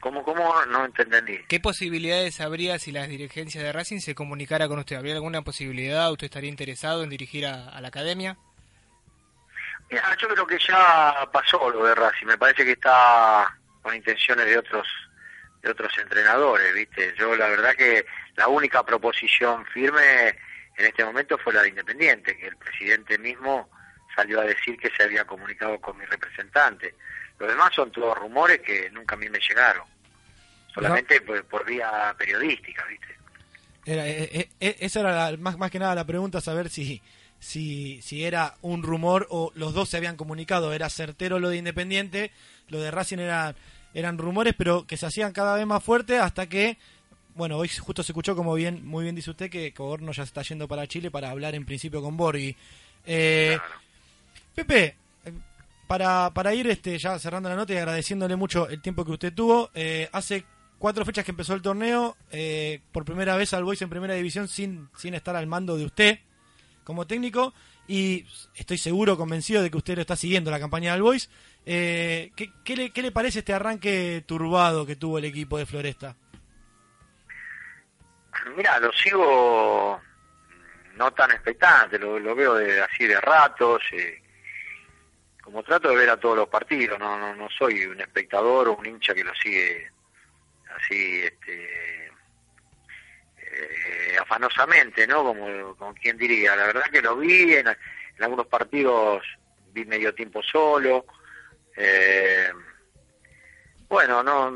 Speaker 9: ¿Cómo, cómo? No entendí.
Speaker 8: ¿Qué posibilidades habría si las dirigencias de Racing se comunicara con usted? ¿Habría alguna posibilidad? ¿Usted estaría interesado en dirigir a, a la academia?
Speaker 9: Mira, yo creo que ya pasó lo de Racing, me parece que está con intenciones de otros de otros entrenadores, ¿viste? Yo la verdad que la única proposición firme en este momento fue la de Independiente, que el presidente mismo salió a decir que se había comunicado con mi representante. Los demás son todos rumores que nunca a mí me llegaron, solamente por, por vía periodística, ¿viste?
Speaker 4: Era, eh, eh, eh, esa era la- más, más que nada la pregunta, saber si, si, si era un rumor o los dos se habían comunicado. Era certero lo de Independiente, lo de Racing era, eran rumores, pero que se hacían cada vez más fuertes hasta que, bueno, hoy justo se escuchó, como bien muy bien dice usted, que Coborno ya se está yendo para Chile para hablar en principio con Borghi. Eh, Pepe, eh, para, para ir este, ya cerrando la nota y agradeciéndole mucho el tiempo que usted tuvo, eh, hace cuatro fechas que empezó el torneo, eh, por primera vez al Boys en primera división sin, sin estar al mando de usted como técnico y estoy seguro, convencido de que usted lo está siguiendo la campaña del Boys. Eh, ¿qué, qué le, ¿Qué le parece este arranque turbado que tuvo el equipo de Floresta?
Speaker 9: Mira, lo sigo no tan expectante, lo, lo veo de, así de ratos, eh, como trato de ver a todos los partidos, no, no, no soy un espectador o un hincha que lo sigue así, este, eh, afanosamente, ¿no? Como, como quien diría, la verdad que lo vi, en, en algunos partidos vi medio tiempo solo, eh, bueno, no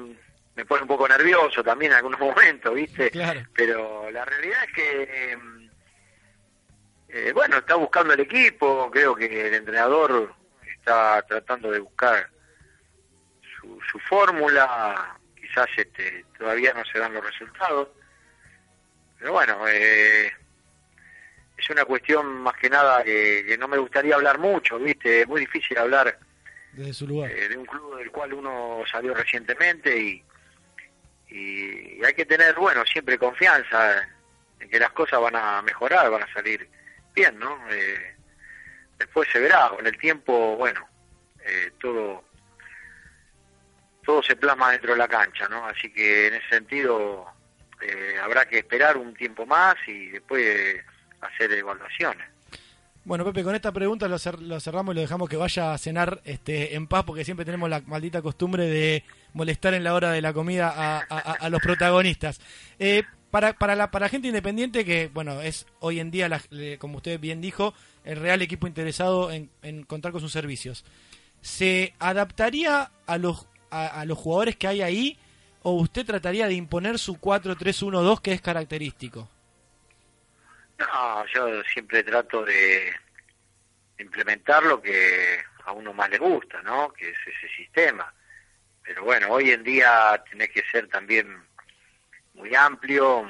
Speaker 9: me pone un poco nervioso también en algunos (laughs) momentos, ¿viste?
Speaker 4: Claro.
Speaker 9: Pero la realidad es que, eh, bueno, está buscando el equipo, creo que el entrenador está tratando de buscar su, su fórmula, quizás este, todavía no se dan los resultados, pero bueno, eh, es una cuestión más que nada que, que no me gustaría hablar mucho, ¿viste? Es muy difícil hablar
Speaker 4: Desde su lugar.
Speaker 9: eh, de un club del cual uno salió recientemente y, y, y hay que tener, bueno, siempre confianza en que las cosas van a mejorar, van a salir bien, ¿no? Eh, después se verá, con el tiempo, bueno, eh, todo todo se plasma dentro de la cancha, ¿no? Así que en ese sentido eh, habrá que esperar un tiempo más y después hacer evaluaciones.
Speaker 4: Bueno, Pepe, con esta pregunta lo, cer- lo cerramos y lo dejamos que vaya a cenar este, en paz, porque siempre tenemos la maldita costumbre de molestar en la hora de la comida a, a- los protagonistas. Eh, para, para, la, para gente independiente, que bueno, es hoy en día, la- como usted bien dijo, el real equipo interesado en, en contar con sus servicios. ¿se adaptaría a los, a los jugadores que hay ahí o usted trataría de imponer su 4-3-1-2 que es característico?
Speaker 9: No, yo siempre trato de implementar lo que a uno más le gusta, ¿no? Que es ese sistema. Pero bueno, hoy en día tenés que ser también muy amplio,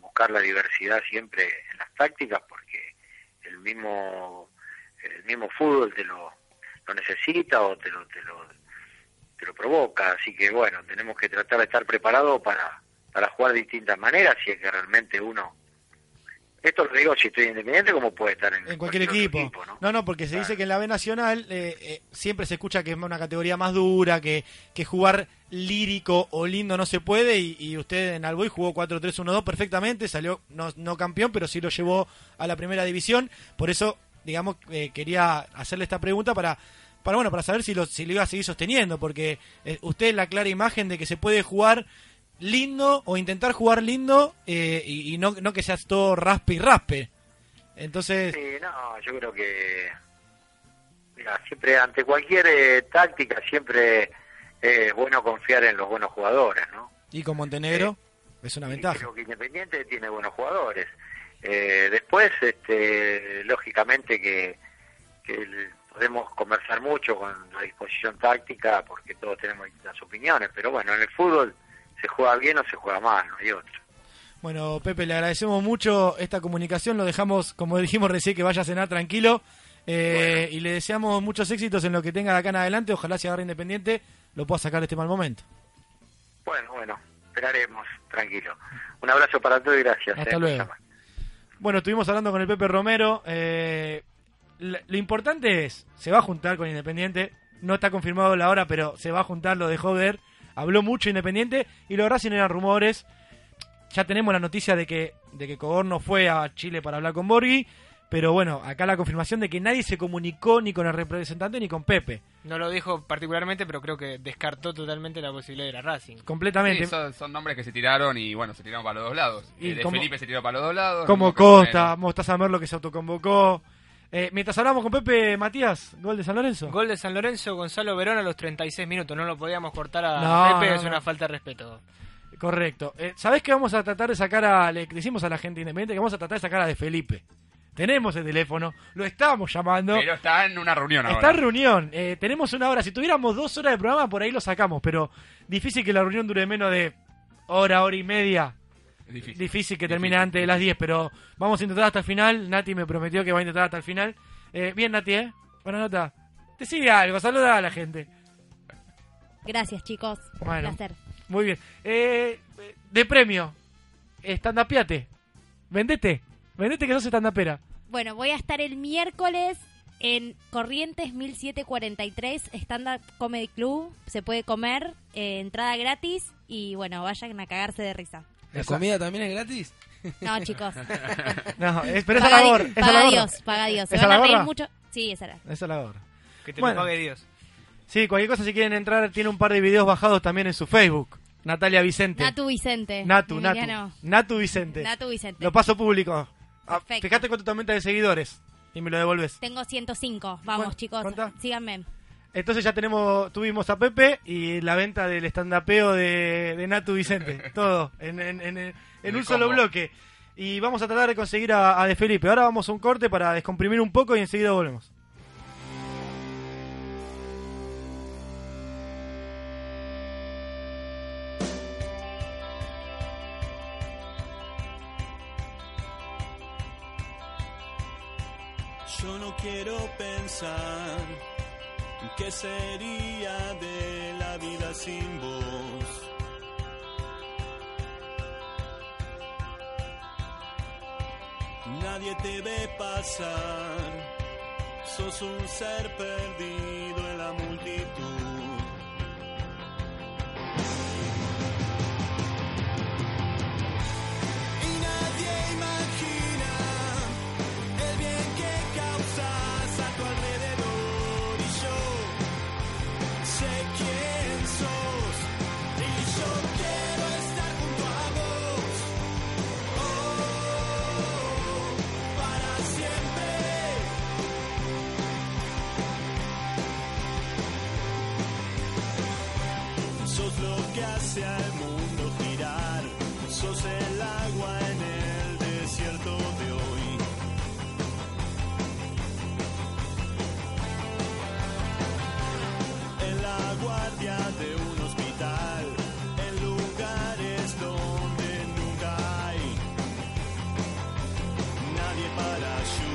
Speaker 9: buscar la diversidad siempre en las tácticas, porque el mismo el mismo fútbol te lo, lo necesita o te lo, te lo te lo provoca. Así que bueno, tenemos que tratar de estar preparados para para jugar de distintas maneras, si es que realmente uno esto lo digo si estoy independiente como puede estar en,
Speaker 4: En cualquier equipo. No, no, porque se dice que en la B Nacional eh, eh, siempre se escucha que es una categoría más dura, que, que jugar lírico o lindo no se puede y, y usted en Alboy jugó 4-3-1-2 perfectamente, salió no, no campeón, pero sí lo llevó a la primera división, por eso, digamos, eh, quería hacerle esta pregunta para, para bueno, para saber si lo, si lo iba a seguir sosteniendo, porque eh, usted es la clara imagen de que se puede jugar lindo o intentar jugar lindo eh, y, y no, no que seas todo raspe y raspe. Entonces,
Speaker 9: Sí, no, yo creo que mira, siempre ante cualquier eh, táctica siempre es bueno confiar en los buenos jugadores, ¿no?
Speaker 4: y con Montenegro es una ventaja.
Speaker 9: Creo que Independiente tiene buenos jugadores. Eh, después, este, lógicamente que, que el- podemos conversar mucho con la disposición táctica porque todos tenemos distintas opiniones, pero bueno, en el fútbol se juega bien o se juega mal, no hay otro.
Speaker 4: Bueno, Pepe, le agradecemos mucho esta comunicación. Lo dejamos, como dijimos recién, que vaya a cenar tranquilo. Eh, Y le deseamos muchos éxitos en lo que tenga de acá en adelante. Ojalá si agarra Independiente lo pueda sacar de este mal momento.
Speaker 9: Bueno, bueno, esperaremos, tranquilo. Un abrazo para todos y gracias.
Speaker 4: Hasta
Speaker 9: eh,
Speaker 4: luego. Bueno, estuvimos hablando con el Pepe Romero. eh, lo importante es, se va a juntar con Independiente. No está confirmado la hora, pero se va a juntar, lo dejó ver. Habló mucho Independiente y lo Racing eran rumores. Ya tenemos la noticia de que, de que Coborno fue a Chile para hablar con Borghi. Pero bueno, acá la confirmación de que nadie se comunicó ni con el representante ni con Pepe.
Speaker 8: No lo dijo particularmente, pero creo que descartó totalmente la posibilidad de ir a Racing.
Speaker 4: Completamente.
Speaker 6: Sí, son, son nombres que se tiraron y bueno, se tiraron para los dos lados.
Speaker 4: Y
Speaker 6: El de
Speaker 4: como-
Speaker 6: Felipe se tiró para los dos lados.
Speaker 4: Como
Speaker 6: lo mismo que
Speaker 4: Costa. Mostaza Merlo que se autoconvocó. Eh, mientras hablamos con Pepe, Matías, gol de San Lorenzo.
Speaker 8: Gol de San Lorenzo, Gonzalo Verón a los 36 minutos. No lo podíamos cortar a
Speaker 4: No,
Speaker 8: Pepe,
Speaker 4: no,
Speaker 8: es una falta de respeto.
Speaker 4: Correcto. Eh, ¿Sabés que vamos a tratar de sacar a... Le decimos a la gente independiente que vamos a tratar de sacar a de Felipe. Tenemos el teléfono, lo estamos llamando.
Speaker 6: Pero está en una reunión ahora.
Speaker 4: Está en reunión. Eh, tenemos una hora. Si tuviéramos dos horas de programa, por ahí lo sacamos. Pero difícil que la reunión dure menos de hora, hora y media.
Speaker 6: Difícil.
Speaker 4: Difícil que termine antes de las 10. Pero vamos a intentar hasta el final. Nati me prometió que va a intentar hasta el final. Eh, bien, Nati, ¿eh? Buena nota. Te sigue algo, saluda a la gente.
Speaker 10: Gracias, chicos.
Speaker 4: Bueno.
Speaker 10: Un placer.
Speaker 4: Muy bien. Eh, de premio, estandapiate. Vendete. Vendete que sos estandapera.
Speaker 10: Bueno, voy a estar el miércoles en Corrientes 1743, Stand Up Comedy Club. Se puede comer, eh, entrada gratis y bueno, vayan a cagarse de risa.
Speaker 5: ¿La comida también es gratis? (laughs)
Speaker 10: No, chicos.
Speaker 4: No, es, pero esa es la
Speaker 10: Paga,
Speaker 4: gorra. esa es la
Speaker 10: paga. Dios, paga Dios. Se
Speaker 4: ¿Esa
Speaker 10: van
Speaker 4: la
Speaker 10: a reír
Speaker 4: gorra?
Speaker 10: mucho. Sí, esa era.
Speaker 4: Esa es la gorra.
Speaker 8: Que te
Speaker 4: Bueno.
Speaker 8: lo pague Dios.
Speaker 4: Sí, cualquier cosa, si quieren entrar, tiene un par de videos bajados también en su Facebook. Natalia Vicente.
Speaker 10: Natu Vicente.
Speaker 4: Natu, Natu. Natu Vicente.
Speaker 10: Natu Vicente.
Speaker 4: Lo paso público. Ah,
Speaker 10: Perfecto.
Speaker 4: Fíjate cuánto te aumenta de seguidores y me lo devolves.
Speaker 10: Tengo 105. Vamos,
Speaker 4: ¿Cuán-
Speaker 10: chicos.
Speaker 4: cuánta?
Speaker 10: Síganme.
Speaker 4: Entonces ya tenemos, tuvimos a Pepe y la venta del estandapeo de, de Natu Vicente. (laughs) Todo en, en- en- un solo bloque. Y vamos a tratar de conseguir a, a De Felipe. Ahora vamos a un corte para descomprimir un poco y enseguida volvemos.
Speaker 11: Yo no quiero pensar qué sería de la vida sin vos. Nadie te ve pasar, sos un ser perdido en la multitud. De un hospital, en lugares donde nunca hay nadie para ayudar.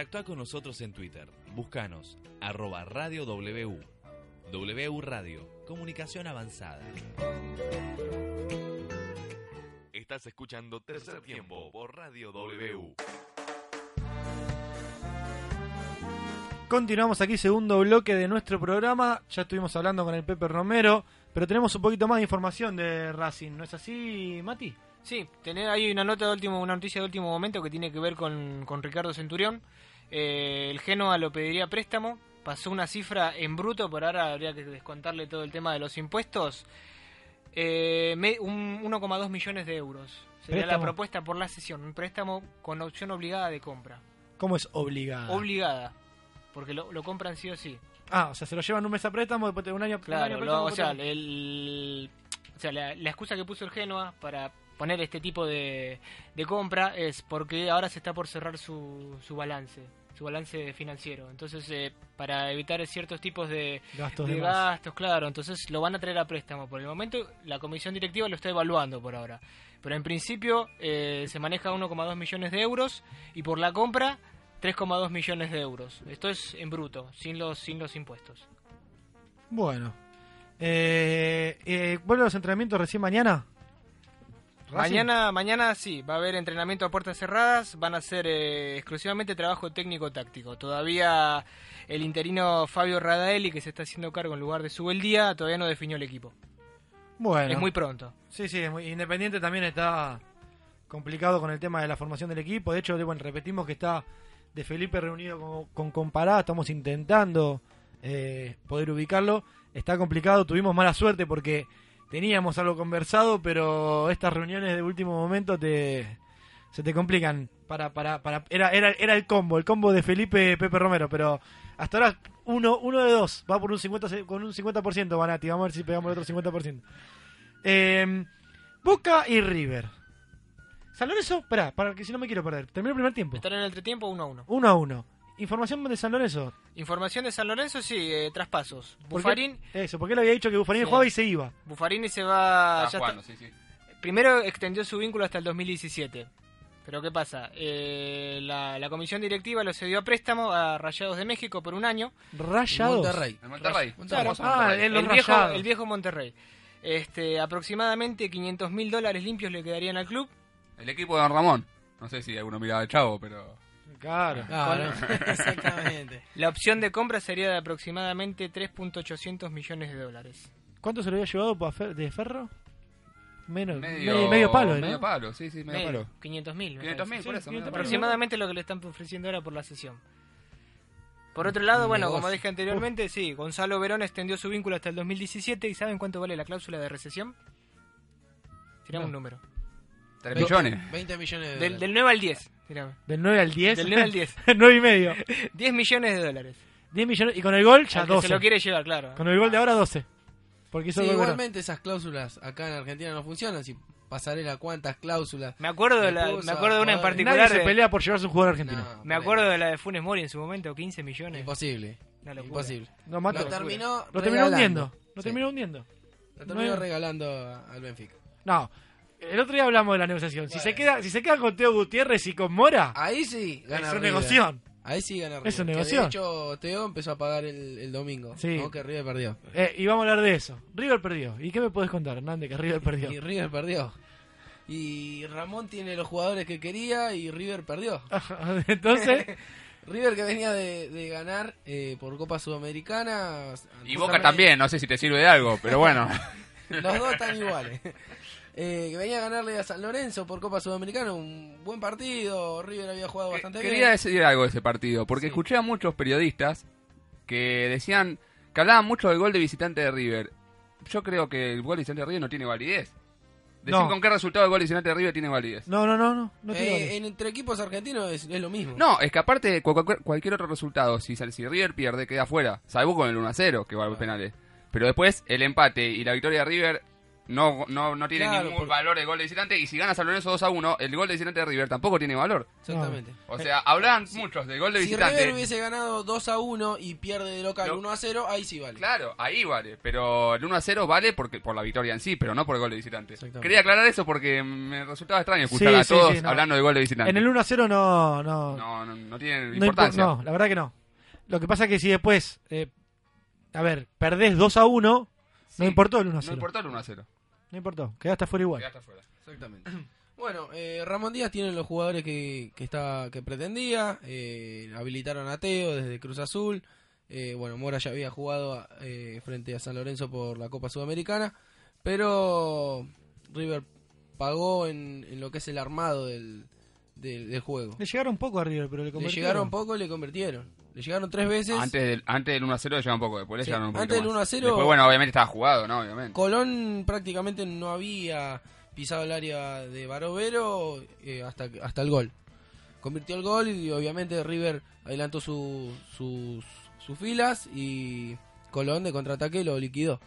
Speaker 2: Interactúa con nosotros en Twitter. Búscanos, arroba Radio W. W Radio, comunicación avanzada.
Speaker 3: Estás escuchando Tercer Tiempo por Radio W.
Speaker 4: Continuamos aquí, segundo bloque de nuestro programa. Ya estuvimos hablando con el Pepe Romero, pero tenemos un poquito más de información de Racing. ¿No es así, Mati?
Speaker 8: Sí, tener ahí una nota de último, una noticia de último momento que tiene que ver con, con Ricardo Centurión. Eh, el Genoa lo pediría préstamo, pasó una cifra en bruto, por ahora habría que descontarle todo el tema de los impuestos. Eh, me- un 1,2 millones de euros. Sería la
Speaker 4: Préstamo.
Speaker 8: propuesta por la sesión, un préstamo con opción obligada de compra.
Speaker 4: ¿Cómo es obligada?
Speaker 8: Obligada, porque lo, lo compran sí o sí.
Speaker 4: ah, o sea, se lo llevan un mes a préstamo, después de un año, un
Speaker 8: Claro,
Speaker 4: año a
Speaker 8: lo-
Speaker 4: préstamo,
Speaker 8: o sea,
Speaker 4: préstamo.
Speaker 8: el, o sea la, la excusa que puso el Genoa para poner este tipo de, de compra es porque ahora se está por cerrar su, su balance, su balance financiero. Entonces, eh, para evitar ciertos tipos de
Speaker 4: Gastos
Speaker 8: de claro, entonces lo van a traer a préstamo. Por el momento, la comisión directiva lo está evaluando por ahora. Pero en principio eh, se maneja 1,2 millones de euros y por la compra 3,2 millones de euros. Esto es en bruto, sin los, sin los impuestos.
Speaker 4: Bueno. Eh, eh, ¿Vuelven los entrenamientos recién mañana?
Speaker 8: Mañana, mañana sí, va a haber entrenamiento a puertas cerradas, van a ser eh, exclusivamente trabajo técnico-táctico. Todavía el interino Fabio Radaeli, que se está haciendo cargo en lugar de Subeldía, todavía no definió el equipo.
Speaker 4: Bueno.
Speaker 8: Es muy pronto.
Speaker 4: Sí, sí, es muy- Independiente también está complicado con el tema de la formación del equipo. De hecho, bueno, repetimos que está de Felipe reunido con, con Compará. Estamos intentando eh, poder ubicarlo. Está complicado, tuvimos mala suerte porque teníamos algo conversado, pero estas reuniones de último momento te se te complican. Para, para, para, era, era, era el combo, el combo de Felipe Pepe Romero, pero hasta ahora uno, uno de dos va por un 50, con un 50% Banati. Vamos a ver si pegamos el otro 50%. Eh, Boca y River. San Lorenzo, espera, para que si no me quiero perder. Terminó el primer tiempo.
Speaker 8: Están en el entretiempo 1 a 1.
Speaker 4: 1 a 1. Información de San Lorenzo.
Speaker 8: Información de San Lorenzo, sí, eh, traspasos.
Speaker 4: ¿Por qué-
Speaker 8: Bufarín,
Speaker 4: Eso, porque él había dicho que Bufarín
Speaker 8: Sí.
Speaker 4: jugaba y se iba.
Speaker 8: Bufarini se va.
Speaker 6: Está
Speaker 8: ya
Speaker 6: jugando,
Speaker 8: está-
Speaker 6: sí, sí.
Speaker 8: Primero extendió su vínculo hasta el 2017. Pero ¿qué pasa? Eh, la, la comisión directiva lo cedió a préstamo a Rayados de México por un año.
Speaker 4: Rayados.
Speaker 5: Monterrey.
Speaker 6: En Monterrey.
Speaker 8: Claro.
Speaker 4: Ah, los
Speaker 8: el, viejo, el viejo Monterrey. Este, aproximadamente 500 mil dólares limpios le quedarían al club.
Speaker 6: El equipo de Don Ramón. No sé si alguno miraba al chavo, pero.
Speaker 4: Claro.
Speaker 5: Claro, (laughs) exactamente.
Speaker 8: La opción de compra sería de aproximadamente 3.800 millones de dólares.
Speaker 4: ¿Cuánto se lo había llevado de Ferro? Menos,
Speaker 6: Medio,
Speaker 4: medio, medio palo, ¿no?
Speaker 6: Medio palo, sí, sí, medio
Speaker 8: Medio,
Speaker 6: palo.
Speaker 8: 500 mil.
Speaker 6: 500 mil, por eso. medio palo.
Speaker 8: Aproximadamente lo que le están ofreciendo ahora por la sesión. Por otro lado, bueno,
Speaker 5: negocio.
Speaker 8: como dije anteriormente, sí, Gonzalo Verón extendió su vínculo hasta el 2017 y ¿saben cuánto vale la cláusula de recesión? Tiramos
Speaker 4: No.
Speaker 8: un número.
Speaker 6: 3 millones.
Speaker 5: 20 millones de
Speaker 8: Del, del 9 al 10. Tirame.
Speaker 4: Del 9 al 10.
Speaker 8: Del 9 al 10.
Speaker 4: 9 (laughs) y medio. (laughs)
Speaker 8: 10 millones de dólares.
Speaker 4: 10 millones. Y con el gol ya
Speaker 8: Al que
Speaker 4: 12.
Speaker 8: se lo quiere llevar, claro.
Speaker 4: Con el gol de ahora 12. Porque
Speaker 5: Sí, igualmente esas cláusulas acá en Argentina no funcionan. Si pasarela cuántas cláusulas.
Speaker 8: Me acuerdo de, la,
Speaker 5: puso
Speaker 8: me acuerdo de una en particular.
Speaker 4: Nadie se
Speaker 8: de-
Speaker 4: pelea por llevarse un jugador argentino.
Speaker 5: No,
Speaker 8: me acuerdo de la de Funes Mori en su momento, 15 millones.
Speaker 5: Imposible. Imposible.
Speaker 4: No, Mato.
Speaker 5: Lo terminó
Speaker 4: Lo terminó hundiendo. Lo
Speaker 5: Sí.
Speaker 4: terminó hundiendo.
Speaker 5: Lo terminó
Speaker 4: No
Speaker 5: regalando al Benfica.
Speaker 4: No. El otro día hablamos de la negociación. Si se queda, si se queda con Teo Gutiérrez y con Mora,
Speaker 5: Ahí sí gana
Speaker 4: es una
Speaker 5: River.
Speaker 4: negoción.
Speaker 5: Ahí sí gana River.
Speaker 4: Es una negoción.
Speaker 5: De hecho, Teo empezó a pagar el, el domingo.
Speaker 4: Sí.
Speaker 5: ¿no? Que River perdió.
Speaker 4: Eh, y vamos a hablar de eso. River perdió. ¿Y qué me puedes contar, Hernández, que River perdió?
Speaker 5: Y River perdió. Y Ramón tiene los jugadores que quería y River perdió. (laughs)
Speaker 4: Entonces, (laughs)
Speaker 5: River que venía de, de ganar eh, por Copa Sudamericana.
Speaker 6: Y Boca también, no sé si te sirve de algo, pero bueno. (laughs)
Speaker 5: Los dos están iguales. Eh, que venía a ganarle a San Lorenzo por Copa Sudamericana, un buen partido. River había jugado bastante
Speaker 6: Quería
Speaker 5: bien.
Speaker 6: decir algo de ese partido, porque escuché a muchos periodistas que decían que hablaban mucho del gol de visitante de River. Yo creo que el gol de visitante de River no tiene validez. Decir
Speaker 4: No.
Speaker 6: con qué resultado el gol de visitante de River tiene validez.
Speaker 4: no, no, no, no.
Speaker 5: Eh, en- entre equipos argentinos es, es lo mismo.
Speaker 6: No, es que aparte de cu- cu- cualquier otro resultado, si, si River pierde, queda fuera. Salvo con el 1 a 0, que va a los penales. Pero después, el empate y la victoria de River no, no, no tiene
Speaker 5: Claro,
Speaker 6: ningún
Speaker 5: porque-
Speaker 6: valor el gol de visitante. Y si gana San Lorenzo 2 a 1, el gol de visitante de River tampoco tiene valor.
Speaker 5: Exactamente.
Speaker 6: O sea, hablaban muchos del gol de
Speaker 5: Si
Speaker 6: visitante.
Speaker 5: River hubiese ganado 2 a 1 y pierde de local
Speaker 6: Lo-
Speaker 5: 1 a 0, ahí sí vale.
Speaker 6: Claro, ahí vale, pero el 1 a 0 vale porque por la victoria en sí, pero no por el gol de visitante. Quería aclarar eso porque me resultaba extraño escuchar
Speaker 4: Sí,
Speaker 6: a
Speaker 4: sí,
Speaker 6: todos
Speaker 4: sí, no.
Speaker 6: hablando del gol de visitante.
Speaker 4: En el 1 a 0 no, no,
Speaker 6: No, no, no tiene
Speaker 4: no, impo-
Speaker 6: importancia.
Speaker 4: no, la verdad que no. Lo que pasa es que si después, eh, a ver, perdés 2 a 1,
Speaker 6: Sí,
Speaker 4: no importó el 1 a
Speaker 6: No
Speaker 4: 0.
Speaker 6: importó el 1 a 0.
Speaker 4: No importó, quedaste afuera igual.
Speaker 6: Quedaste afuera.
Speaker 5: Exactamente. (clears throat) Bueno, eh, Ramón Díaz tiene los jugadores que, que, está, que pretendía. eh, habilitaron a Teo desde Cruz Azul. eh, bueno, Mora ya había jugado eh, frente a San Lorenzo por la Copa Sudamericana. Pero River pagó en, en lo que es el armado del, del, del juego.
Speaker 4: Le llegaron poco a River, pero le
Speaker 5: Le
Speaker 4: convirtieron.
Speaker 5: llegaron poco y le convirtieron. Le llegaron tres veces.
Speaker 6: Antes del, antes del 1 a 0 le llegaban un poco, después le
Speaker 5: Sí,
Speaker 6: llegaron un
Speaker 5: antes del
Speaker 6: más.
Speaker 5: 1 a 0
Speaker 6: Después, bueno, obviamente estaba jugado, ¿no? Obviamente.
Speaker 5: Colón prácticamente no había pisado el área de Barovero eh, hasta, hasta el gol. Convirtió el gol y obviamente River adelantó su- sus, sus filas y Colón de contraataque lo liquidó.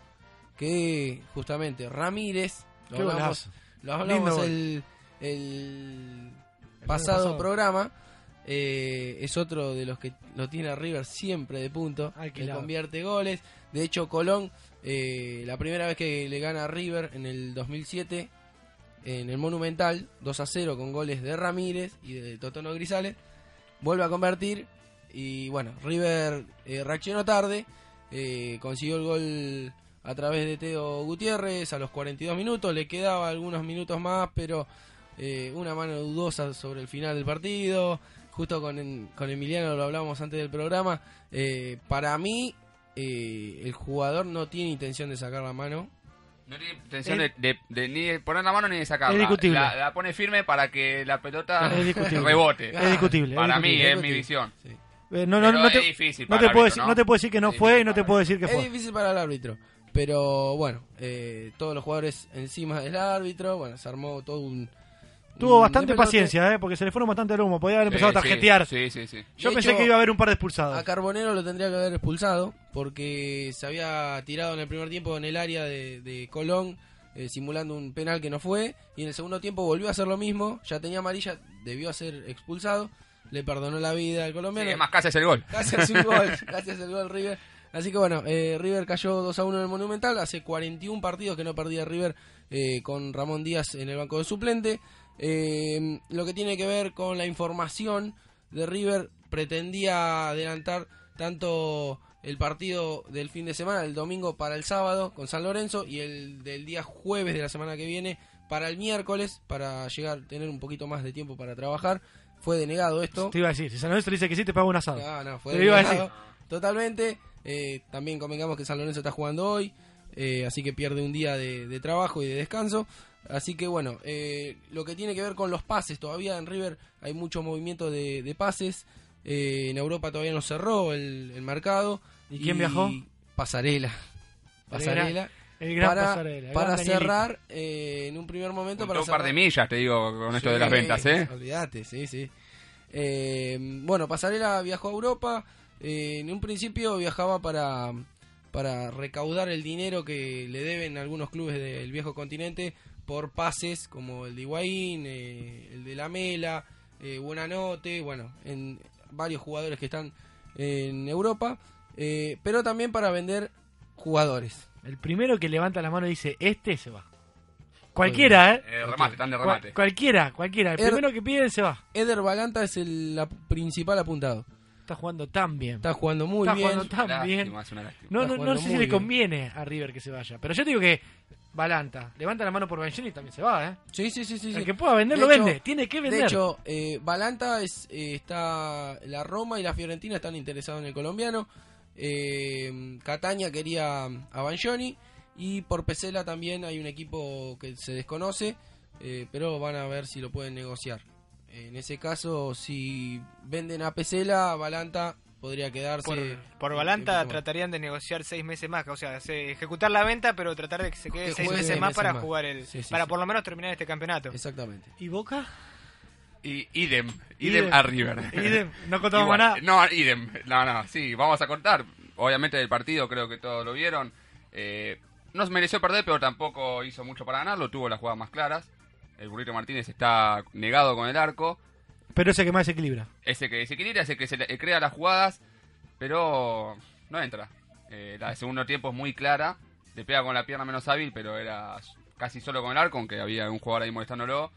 Speaker 5: Que justamente Ramírez, lo
Speaker 4: Qué
Speaker 5: hablamos, lo hablamos el, el
Speaker 4: El
Speaker 5: pasado,
Speaker 4: pasado.
Speaker 5: programa. Eh, es otro de los que lo tiene a River siempre de punto, que convierte goles. De hecho, Colón, eh, la primera vez que le gana a River en el 2007, en el Monumental, 2 a 0 con goles de Ramírez y de Totono Grisales, vuelve a convertir y bueno, River eh, reaccionó tarde, eh, consiguió el gol a través de Teo Gutiérrez a los 42 minutos, le quedaba algunos minutos más, pero una mano dudosa sobre el final del partido, justo con, con Emiliano lo hablábamos antes del programa, eh, para mí eh, el jugador no tiene intención de sacar la mano,
Speaker 6: No tiene intención
Speaker 4: Es-
Speaker 6: de, de- de ni de poner la mano ni de sacarla.
Speaker 4: Es discutible.
Speaker 6: La, la pone firme para que la pelota
Speaker 4: Es discutible.
Speaker 6: rebote.
Speaker 4: Es discutible, es
Speaker 6: Para mí,
Speaker 4: discutible.
Speaker 6: es mi visión.
Speaker 5: Sí.
Speaker 4: Eh, no, no, no
Speaker 6: es
Speaker 4: te,
Speaker 6: difícil
Speaker 4: no
Speaker 6: para
Speaker 4: te
Speaker 6: el
Speaker 4: puedo
Speaker 6: árbitro,
Speaker 4: decir,
Speaker 6: ¿no?
Speaker 4: no te puedo decir que no
Speaker 6: Es
Speaker 4: fue y no te puedo decir que
Speaker 5: Es
Speaker 4: fue.
Speaker 5: difícil para el árbitro. Pero bueno, eh, todos los jugadores encima del árbitro. Bueno, se armó todo un.
Speaker 4: Tuvo bastante paciencia, ¿eh? porque se le fueron bastante al humo. Podía haber
Speaker 6: Sí,
Speaker 4: empezado a tarjetear.
Speaker 6: Sí, sí, sí.
Speaker 4: Yo
Speaker 5: De
Speaker 4: pensé
Speaker 5: hecho,
Speaker 4: que iba a haber un par de expulsados.
Speaker 5: A Carbonero lo tendría que haber expulsado porque se había tirado en el primer tiempo en el área de, de Colón eh, simulando un penal que no fue y en el segundo tiempo volvió a hacer lo mismo, ya tenía amarilla, debió ser expulsado, le perdonó la vida al colombiano.
Speaker 6: es más, casi es el gol.
Speaker 5: Casi hace un gol, (laughs) casi el gol River. Así que bueno, eh, River cayó 2 a 1 en el Monumental. Hace 41 partidos que no perdía River eh, con Ramón Díaz en el banco de suplente. Eh, lo que tiene que ver con la información de River, pretendía adelantar tanto el partido del fin de semana, el domingo para el sábado con San Lorenzo y el del día jueves de la semana que viene para el miércoles, para llegar, tener un poquito más de tiempo para trabajar. Fue denegado esto.
Speaker 4: Te iba a decir, si San Lorenzo dice que sí, te paga un asado.
Speaker 5: No, no, fue
Speaker 4: Te lo iba a
Speaker 5: denegado
Speaker 4: decir.
Speaker 5: totalmente. Eh, también convengamos que San Lorenzo está jugando hoy, eh, así que pierde un día de, de trabajo y de descanso. Así que bueno, eh, lo que tiene que ver con los pases, todavía en River hay mucho movimiento de, de pases. Eh, en Europa todavía no cerró el, el mercado.
Speaker 4: ¿Y quién viajó?
Speaker 5: Pasarela.
Speaker 4: El
Speaker 5: Pasarela.
Speaker 4: gran- el gran
Speaker 5: para,
Speaker 4: Pasarela, el
Speaker 5: para
Speaker 4: gran
Speaker 5: cerrar eh, en un primer momento. Para
Speaker 6: un par de
Speaker 5: cerrar-
Speaker 6: millas, te digo, con esto de
Speaker 5: Sí,
Speaker 6: las ventas, ¿eh?
Speaker 5: Olvídate, sí, sí. Eh, bueno, Pasarela viajó a Europa. eh, en un principio viajaba para, para recaudar el dinero que le deben algunos clubes del viejo continente por pases como el de Higuaín, eh, el de La Mela, eh, Buenanote, bueno, en varios jugadores que están en Europa, eh, pero también para vender jugadores.
Speaker 4: El primero que levanta la mano y dice, este se va. Cualquiera, ¿eh?
Speaker 6: Eh, remate, están de
Speaker 4: Cual-
Speaker 6: remate.
Speaker 4: cualquiera, cualquiera. El
Speaker 5: Er-
Speaker 4: primero que pide se va.
Speaker 5: Eder Balanta es el la- principal apuntado.
Speaker 4: Está jugando tan bien.
Speaker 5: Está jugando muy
Speaker 4: Está
Speaker 5: bien.
Speaker 4: jugando tan
Speaker 6: Lástima,
Speaker 4: bien.
Speaker 6: es una lástima.
Speaker 4: No, no, no sé si le conviene a River que se vaya. Pero yo te digo que Balanta, levanta la mano por Banchini y también se va, ¿eh?
Speaker 5: Sí, sí, sí, sí.
Speaker 4: El
Speaker 5: sí.
Speaker 4: que pueda vender
Speaker 5: De
Speaker 4: lo
Speaker 5: hecho-
Speaker 4: vende. Tiene que vender.
Speaker 5: De hecho, eh, Balanta es, eh, está. La Roma y la Fiorentina están interesados en el colombiano. Eh, Cataña quería a Banjoni. Y por Pesela también hay un equipo que se desconoce. eh, pero van a ver si lo pueden negociar. En ese caso, si venden a Pesela, Balanta podría quedarse.
Speaker 8: Por, por Balanta tratarían de negociar seis meses más, o sea, se- ejecutar la venta, pero tratar de que se quede
Speaker 5: Que
Speaker 8: seis meses más
Speaker 5: meses
Speaker 8: para
Speaker 5: más.
Speaker 8: jugar el,
Speaker 5: Sí, sí,
Speaker 8: para
Speaker 5: sí.
Speaker 8: por lo menos terminar este campeonato.
Speaker 5: Exactamente.
Speaker 4: ¿Y Boca?
Speaker 6: Y idem,
Speaker 4: Idem.
Speaker 6: idem a River.
Speaker 4: Idem, (laughs) no contamos
Speaker 6: Igual,
Speaker 4: nada.
Speaker 6: No, idem. No, no, sí, vamos a contar. Obviamente el partido creo que todos lo vieron. Eh, no se mereció perder, pero tampoco hizo mucho para ganarlo. Tuvo las jugadas más claras. El Burrito Martínez está negado con el arco.
Speaker 4: Pero ese que más desequilibra.
Speaker 6: Ese que desequilibra, ese que se le- eh, crea las jugadas, pero no entra. Eh, la de segundo tiempo es muy clara. Le pega con la pierna menos hábil, pero era casi solo con el arco, aunque había un jugador ahí molestándolo.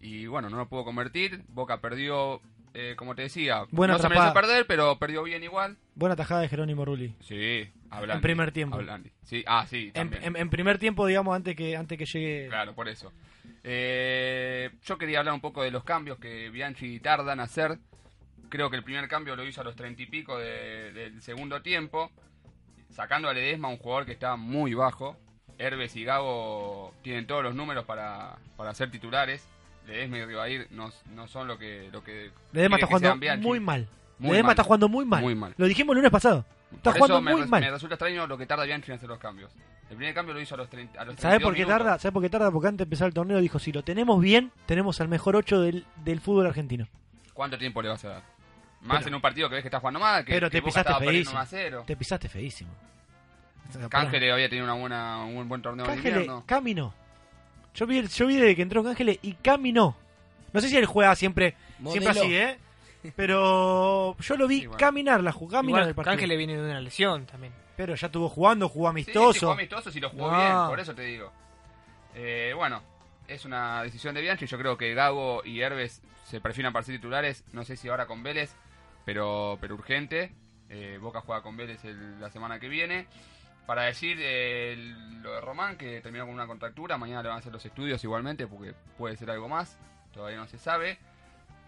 Speaker 6: Y bueno, no lo pudo convertir. Boca perdió, eh, como te decía,
Speaker 4: Buena
Speaker 6: no se
Speaker 4: atrapada.
Speaker 6: perder, pero perdió bien igual.
Speaker 4: Buena tajada de Jerónimo Rulli.
Speaker 6: Sí, hablando.
Speaker 4: En primer tiempo.
Speaker 6: Sí, ah, sí,
Speaker 4: En,
Speaker 6: también.
Speaker 4: en- en primer tiempo, digamos, antes que antes que llegue.
Speaker 6: Claro, por eso. Eh, yo quería hablar un poco de los cambios que Bianchi tardan en hacer. Creo que el primer cambio lo hizo a los treinta y pico de- del segundo tiempo, sacando a Ledesma, un jugador que está muy bajo. Herbes y Gago tienen todos los números para, para ser titulares. Ledesma y Rivair no, no son lo que... Lo que
Speaker 4: Ledesma está jugando muy mal.
Speaker 6: Muy
Speaker 4: Ledesma
Speaker 6: mal.
Speaker 4: está jugando muy mal.
Speaker 6: Muy mal.
Speaker 4: Lo dijimos el lunes pasado. Está
Speaker 6: Por
Speaker 4: jugando
Speaker 6: eso me,
Speaker 4: muy
Speaker 6: res-
Speaker 4: mal.
Speaker 6: me resulta extraño lo que tarda Bianchi en hacer los cambios. El primer cambio lo hizo a los 30 a los
Speaker 4: ¿Sabes
Speaker 6: 32
Speaker 4: por qué
Speaker 6: minutos.
Speaker 4: tarda? ¿Sabes por qué tarda? Porque antes de empezar el torneo dijo, si lo tenemos bien, tenemos al mejor 8 del, del fútbol argentino.
Speaker 6: ¿Cuánto tiempo le vas a dar? Más
Speaker 4: Pero-
Speaker 6: en un partido que ves que está jugando mal, que,
Speaker 4: Pero
Speaker 6: que
Speaker 4: te
Speaker 6: Boca
Speaker 4: pisaste
Speaker 6: estaba perdiendo
Speaker 4: feísimo.
Speaker 6: 1 a 0.
Speaker 4: Te pisaste feísimo.
Speaker 6: Cángeles había tenido una buena, un buen, buen torneo de
Speaker 4: Cángeles
Speaker 6: invierno.
Speaker 4: caminó. Yo vi, yo vi desde que entró Cángeles y caminó. No sé si él juega siempre, siempre
Speaker 5: Modelo.
Speaker 4: así, ¿eh? Pero yo lo vi caminar, la jugada, caminar
Speaker 8: Igual,
Speaker 4: el partido.
Speaker 8: Cángeles viene de una lesión también.
Speaker 4: Pero ya estuvo jugando, jugó
Speaker 6: Sí, sí,
Speaker 4: amistoso.
Speaker 6: jugó amistoso si lo jugó
Speaker 4: No.
Speaker 6: bien, por eso te digo. Eh, bueno, es una decisión de Bianchi. Yo creo que Gago y Herbes se perfilan para ser titulares. No sé si ahora con Vélez, pero, pero urgente. Eh, Boca juega con Vélez el- la semana que viene. Para decir eh, el- lo de Román, que terminó con una contractura. Mañana le van a hacer los estudios igualmente, porque puede ser algo más. Todavía no se sabe.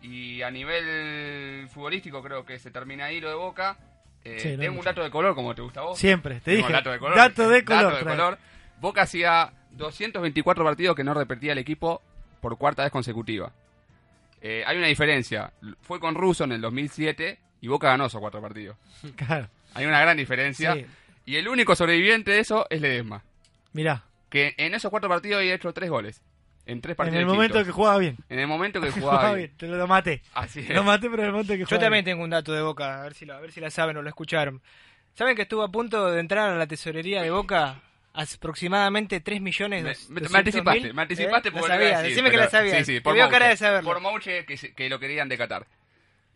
Speaker 6: Y a nivel futbolístico, creo que se termina ahí lo de Boca. Eh,
Speaker 4: Sí, no hay
Speaker 6: tengo un dato de color, como te gusta a vos.
Speaker 4: Siempre, te
Speaker 6: Tengo
Speaker 4: dije,
Speaker 6: Dato de color.
Speaker 4: dato de color,
Speaker 6: Dato de color. Boca hacía 224 partidos que no repetía el equipo por cuarta vez consecutiva. Eh, hay una diferencia. Fue con Russo en el 2007 y Boca ganó esos cuatro partidos. (laughs)
Speaker 4: Claro.
Speaker 6: Hay una gran diferencia.
Speaker 4: Sí.
Speaker 6: Y el único sobreviviente de eso es Ledesma.
Speaker 4: Mirá,
Speaker 6: Que en esos cuatro partidos había hecho tres goles. En tres
Speaker 4: en
Speaker 6: partidos
Speaker 4: el momento que jugaba bien.
Speaker 6: En el momento que (laughs)
Speaker 4: Jugaba
Speaker 6: jugaba
Speaker 4: bien,
Speaker 6: bien.
Speaker 4: te lo maté.
Speaker 6: Así es.
Speaker 4: Lo maté, pero en el momento que
Speaker 8: Yo
Speaker 4: jugaba
Speaker 8: también
Speaker 4: bien.
Speaker 8: tengo un dato de Boca, a ver si, lo, a ver si la saben o lo escucharon. ¿Saben que estuvo a punto de entrar a la tesorería de Boca aproximadamente 3 millones
Speaker 6: Me,
Speaker 8: de
Speaker 6: me- me anticipaste, me anticipaste
Speaker 8: ¿Eh?
Speaker 6: por
Speaker 8: La
Speaker 6: lo que iba
Speaker 8: sabía,
Speaker 6: decir,
Speaker 8: decime que la sabía.
Speaker 6: Sí, sí,
Speaker 8: Te
Speaker 6: por
Speaker 8: veo cara
Speaker 6: Mouche.
Speaker 8: de saberlo.
Speaker 6: Por Mouche que lo querían decatar.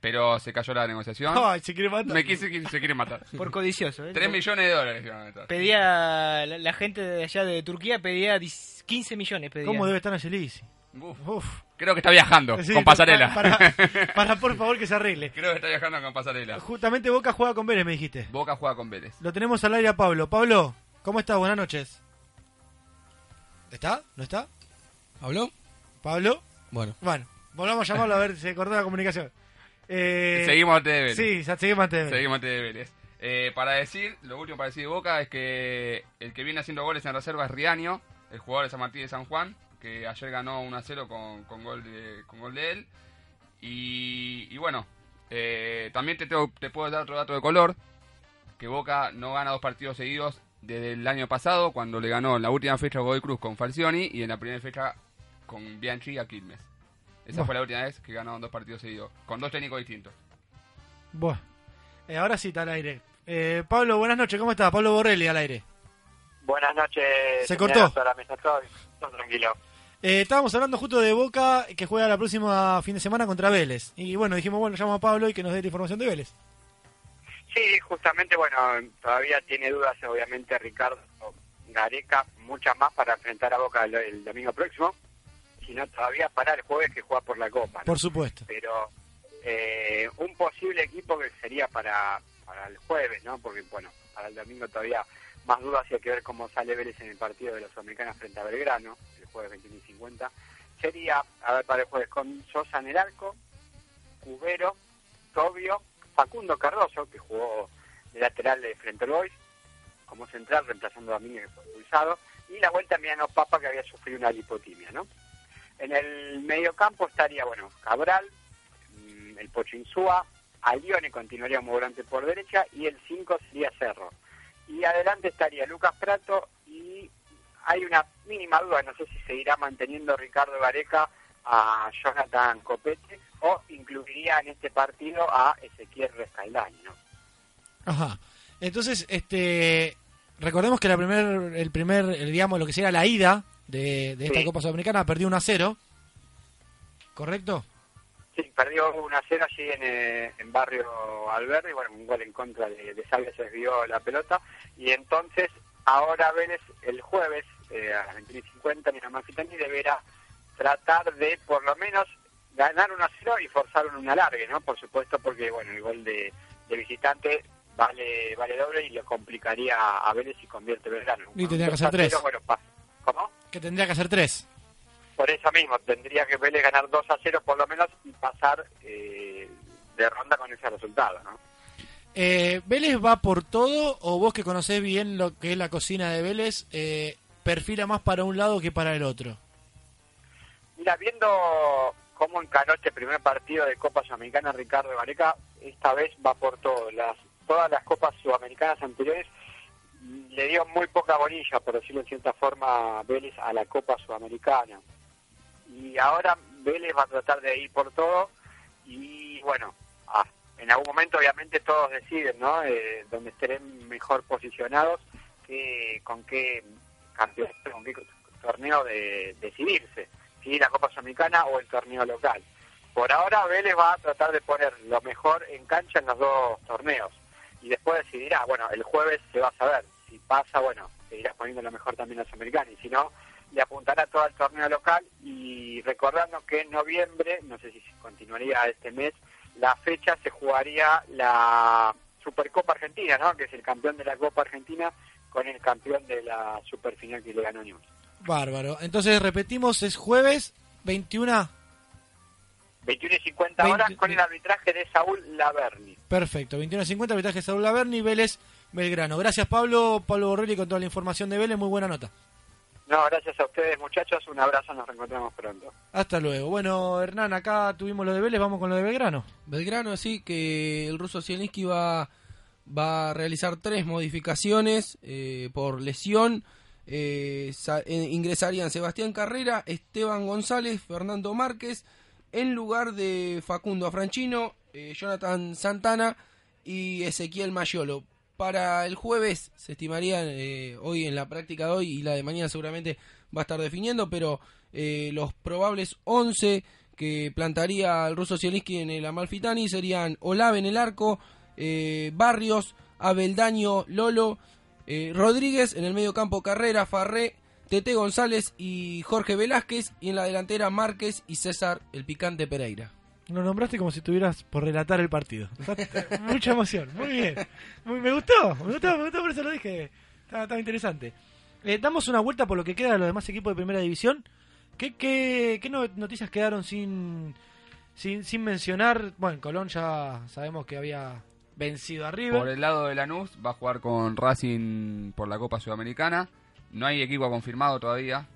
Speaker 6: Pero se cayó la negociación. (laughs)
Speaker 4: Ay, se quiere matar.
Speaker 6: Me quise que se quiere matar. (laughs)
Speaker 8: Por codicioso. ¿eh?
Speaker 6: 3 millones de dólares iban a meter.
Speaker 8: Pedía, la, la gente de allá de Turquía pedía 10 15 millones. Pedía.
Speaker 4: ¿Cómo debe estar Angelisi?
Speaker 6: Uf.
Speaker 4: Uf.
Speaker 6: Creo que está viajando
Speaker 4: Sí,
Speaker 6: con pasarela.
Speaker 4: Para, para- (laughs) para, por favor, que se arregle.
Speaker 6: Creo que está viajando con pasarela.
Speaker 4: Justamente Boca juega con Vélez, me dijiste.
Speaker 6: Boca juega con Vélez.
Speaker 4: Lo tenemos al aire a Pablo. Pablo, ¿cómo estás? Buenas noches. ¿Está? ¿No está?
Speaker 5: ¿Habló?
Speaker 4: ¿Pablo?
Speaker 5: Bueno.
Speaker 4: Bueno, volvamos a llamarlo a ver si se cortó la comunicación. Eh,
Speaker 6: Seguimos antes de Vélez.
Speaker 4: Sí, ya seguimos antes de Vélez.
Speaker 6: Seguimos antes de Vélez. Eh, para decir, lo último para decir de Boca es que el que viene haciendo goles en reserva es Riaño, el jugador de San Martín de San Juan, que ayer ganó 1 a 0 con, con, gol, de, con gol de él. Y, y bueno, eh, también te, tengo- te puedo dar otro dato de color, que Boca no gana dos partidos seguidos desde el año pasado, cuando le ganó en la última fecha a Godoy Cruz con Falcioni y en la primera fecha con Bianchi a Quilmes. Esa
Speaker 4: Buah.
Speaker 6: fue la última vez que ganaron dos partidos seguidos, con dos técnicos distintos.
Speaker 4: Bueno, eh, ahora sí está al aire. Eh, Pablo, buenas noches. ¿Cómo estás? Pablo Borrelli al aire.
Speaker 9: Buenas noches.
Speaker 4: Se cortó.
Speaker 9: toda la mesa, todo, todo tranquilo.
Speaker 4: Eh, estábamos hablando justo de Boca que juega la próxima fin de semana contra Vélez. Y bueno, dijimos, bueno, llamo a Pablo y que nos dé la información de Vélez.
Speaker 9: Sí, justamente, bueno, todavía tiene dudas, obviamente, Ricardo Gareca, muchas más para enfrentar a Boca el, el domingo próximo, sino todavía para el jueves que juega por la Copa. ¿no?
Speaker 4: Por supuesto.
Speaker 9: Pero eh, un posible equipo que sería para, para el jueves, ¿no? Porque, bueno, para el domingo todavía más dudas y hay que ver cómo sale Vélez en el partido de los americanos frente a Belgrano, el jueves 21 y 50. Sería, a ver, para el jueves, con Sosa en el arco, Cubero, Tobio, Facundo Cardoso, que jugó de lateral de frente al Boys, como central, reemplazando a Miguel que fue expulsado, y la vuelta a Miano Papa, que había sufrido una lipotimia, ¿no? En el mediocampo estaría, bueno, Cabral, mm, el Pocho Insúa, Alione continuaría como volante por derecha, y el 5 sería Cerro. Y adelante estaría Lucas Prato, y hay una mínima duda, no sé si seguirá manteniendo Ricardo Gareca a Jonathan Copete, o incluiría en este partido a Ezequiel Rescaldani, ¿no?
Speaker 4: Ajá. Entonces, este, recordemos que la primer, el primer, digamos, lo que sería la ida de, de esta
Speaker 9: Sí.
Speaker 4: Copa Sudamericana perdió 1 a 0. ¿Correcto?
Speaker 9: Sí, perdió 1 a 0 allí en, eh, en Barrio Alberdi, bueno, un gol en contra de, de se desvió la pelota, y entonces ahora Vélez el jueves eh, a las 21.50 en Amalfitani deberá tratar de por lo menos ganar 1 a 0 y forzar un alargue, ¿no? Por supuesto, porque bueno, el gol de, de visitante vale vale doble y lo complicaría a Vélez si convierte Belgrano.
Speaker 4: Y tendría que hacer
Speaker 9: 2 a
Speaker 4: tres.
Speaker 9: 0, Bueno, pa- ¿Cómo?
Speaker 4: Que tendría que hacer 3.
Speaker 9: Por eso mismo, tendría que Vélez ganar 2 a 0 por lo menos y pasar eh, de ronda con ese resultado, ¿no?
Speaker 4: Eh, ¿Vélez va por todo o vos que conocés bien lo que es la cocina de Vélez, eh, perfila más para un lado que para el otro?
Speaker 9: Mira, viendo cómo encaró este primer partido de Copa Sudamericana Ricardo Gareca, esta vez va por todo. Las, todas las Copas Sudamericanas anteriores le dio muy poca bolilla, por decirlo de cierta forma, Vélez a la Copa Sudamericana. Y ahora Vélez va a tratar de ir por todo y bueno, ah, en algún momento obviamente todos deciden, ¿no? Eh, donde estén mejor posicionados, que, con qué campeonato, con qué torneo de decidirse, si la Copa Sudamericana o el torneo local. Por ahora Vélez va a tratar de poner lo mejor en cancha en los dos torneos y después decidirá, bueno, el jueves se va a saber, si pasa, bueno, seguirá poniendo lo mejor también a los americanos y si no, le apuntará todo al torneo local y recordando que en noviembre, no sé si continuaría este mes, la fecha se jugaría la Supercopa Argentina, ¿no? Que es el campeón de la Copa Argentina con el campeón de la Superfinal que le ganó News.
Speaker 4: Bárbaro. Entonces repetimos, es jueves 21.
Speaker 9: 21 y 50 horas con el arbitraje de Saúl Laverni.
Speaker 4: Perfecto, 21.50, arbitraje Saúl Laverni, Vélez, Belgrano. Gracias Pablo, Pablo Borrelli con toda la información de Vélez, muy buena nota.
Speaker 12: No, gracias a ustedes, muchachos. Un abrazo, nos reencontramos pronto.
Speaker 4: Hasta luego. Bueno, Hernán, acá tuvimos lo de Vélez, vamos con lo de Belgrano.
Speaker 5: Belgrano, sí, que el ruso Zielinski va, va a realizar tres modificaciones eh, por lesión. Eh, eh, ingresarían Sebastián Carrera, Esteban González, Fernando Márquez, en lugar de Facundo Afranchino, eh, Jonathan Santana y Ezequiel Mayolo. Para el jueves se estimaría eh, hoy en la práctica de hoy y la de mañana seguramente va a estar definiendo, pero eh, los probables 11 que plantaría el ruso Zielinski en el Amalfitani serían Olave en el arco, eh, Barrios, Abeldaño, Lolo, eh, Rodríguez en el medio campo Carrera, Farré, Tete González y Jorge Velázquez y en la delantera Márquez y César el picante Pereira.
Speaker 4: Lo nombraste como si estuvieras por relatar el partido. (laughs) Mucha emoción, muy bien. Muy- me gustó, me gustó, me gustó, por eso lo dije. Estaba, estaba interesante. Eh, damos una vuelta por lo que queda de los demás equipos de primera división. ¿Qué, qué, qué no- noticias quedaron sin, sin, sin mencionar? Bueno, en Colón ya sabemos que había vencido a River.
Speaker 6: Por el lado de Lanús va a jugar con Racing por la Copa Sudamericana. No hay equipo confirmado todavía.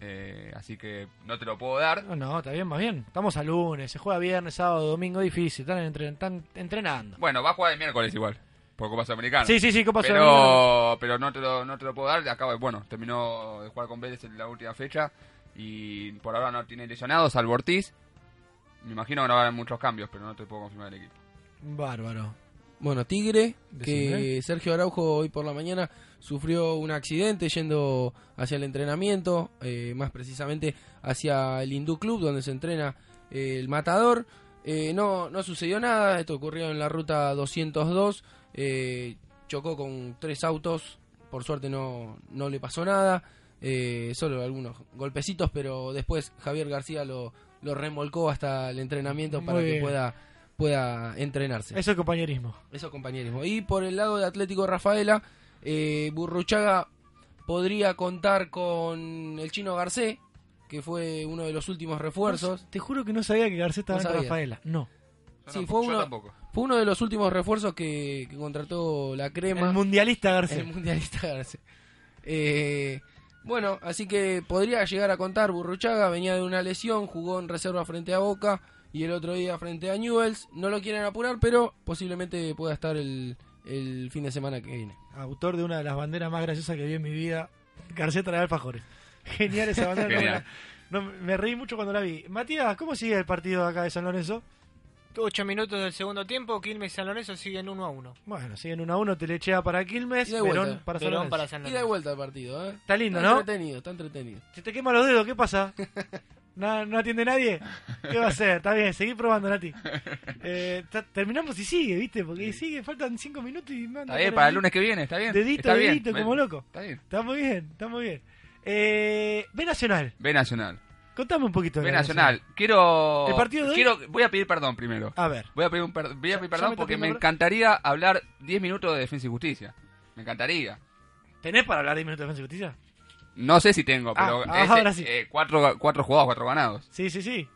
Speaker 6: Eh, así que no te lo puedo dar.
Speaker 4: No, no, está bien, más bien. Estamos a lunes, se juega viernes, sábado, domingo, difícil. Están, entren- están entrenando.
Speaker 6: Bueno, va a jugar el miércoles igual. Por Copa Sudamericana.
Speaker 4: Sí, sí, sí, Copa
Speaker 6: pero,
Speaker 4: Sudamericana.
Speaker 6: Pero no te, lo, no te lo puedo dar. Acaba, bueno, terminó de jugar con Vélez en la última fecha. Y por ahora no tiene lesionados, salvo Ortiz. Me imagino que no haber muchos cambios, pero no te puedo confirmar el equipo.
Speaker 4: Bárbaro.
Speaker 5: Bueno, Tigre, que. Sergio Araujo hoy por la mañana sufrió un accidente yendo hacia el entrenamiento, eh, más precisamente hacia el Hindú Club, donde se entrena eh, el matador. Eh, no, no sucedió nada, esto ocurrió en la ruta 202, eh, chocó con tres autos, por suerte no, no le pasó nada, eh, solo algunos golpecitos, pero después Javier García lo, lo remolcó hasta el entrenamiento para que pueda, pueda entrenarse.
Speaker 4: Eso es compañerismo.
Speaker 5: Eso compañerismo. Y por el lado de Atlético Rafaela, eh, Burruchaga podría contar con el chino Garcé, que fue uno de los últimos refuerzos.
Speaker 4: Te juro que no sabía que García estaba
Speaker 5: No
Speaker 4: en
Speaker 5: sabía.
Speaker 4: Rafaela. No.
Speaker 5: Sí, fue
Speaker 6: yo
Speaker 5: uno,
Speaker 6: tampoco.
Speaker 5: fue uno de los últimos refuerzos que, que contrató la crema.
Speaker 4: El mundialista García.
Speaker 5: El mundialista Garcés. Eh, bueno, así que podría llegar a contar Burruchaga, venía de una lesión, jugó en reserva frente a Boca y el otro día frente a Newells. No lo quieren apurar, pero posiblemente pueda estar el, el fin de semana que viene.
Speaker 4: Autor de una de las banderas más graciosas que vi en mi vida. García trae alfajores. (laughs) Genial esa bandera. no,
Speaker 6: Genial.
Speaker 4: no, me reí mucho cuando la vi. Matías, ¿cómo sigue el partido acá de San Lorenzo?
Speaker 8: Ocho minutos del segundo tiempo, Quilmes y San Lorenzo siguen uno a uno.
Speaker 4: Bueno, siguen 1 a 1, Telechea para Quilmes, Perón para San
Speaker 8: Perón
Speaker 4: Lorenzo.
Speaker 8: para San
Speaker 5: Ida y
Speaker 8: Lorenzo.
Speaker 5: vuelta el partido, ¿eh?
Speaker 4: Está lindo,
Speaker 5: Está
Speaker 4: ¿no?
Speaker 5: entretenido, está entretenido.
Speaker 4: Se te queman los dedos, ¿qué pasa? (laughs) ¿No, no atiende nadie? ¿Qué va a hacer? Está bien, seguí probando, Nati. (laughs) Eh, ta- terminamos y sigue, ¿viste? Porque sigue, faltan 5 minutos y me anda
Speaker 6: Está bien, para el lunes que viene, está bien.
Speaker 4: Dedito,
Speaker 6: está bien.
Speaker 4: dedito, como loco.
Speaker 6: Está bien.
Speaker 4: Está muy bien, está muy bien. Eh, B Nacional,
Speaker 6: B Nacional.
Speaker 4: contame un poquito de
Speaker 6: B
Speaker 4: la
Speaker 6: Nacional. Quiero.
Speaker 4: ¿El partido de hoy?
Speaker 6: quiero Voy a pedir perdón primero.
Speaker 4: A ver.
Speaker 6: Voy a pedir, un per- voy a
Speaker 4: Ya-
Speaker 6: pedir
Speaker 4: ya
Speaker 6: perdón porque me encantaría hablar 10 minutos de Defensa y Justicia. Me encantaría.
Speaker 4: ¿Tenés para hablar de minutos de defensa y justicia?
Speaker 6: No sé si tengo,
Speaker 4: Ah,
Speaker 6: pero
Speaker 4: ah,
Speaker 6: es,
Speaker 4: ahora sí.
Speaker 6: eh, cuatro, cuatro jugados, cuatro ganados.
Speaker 4: Sí, sí, sí.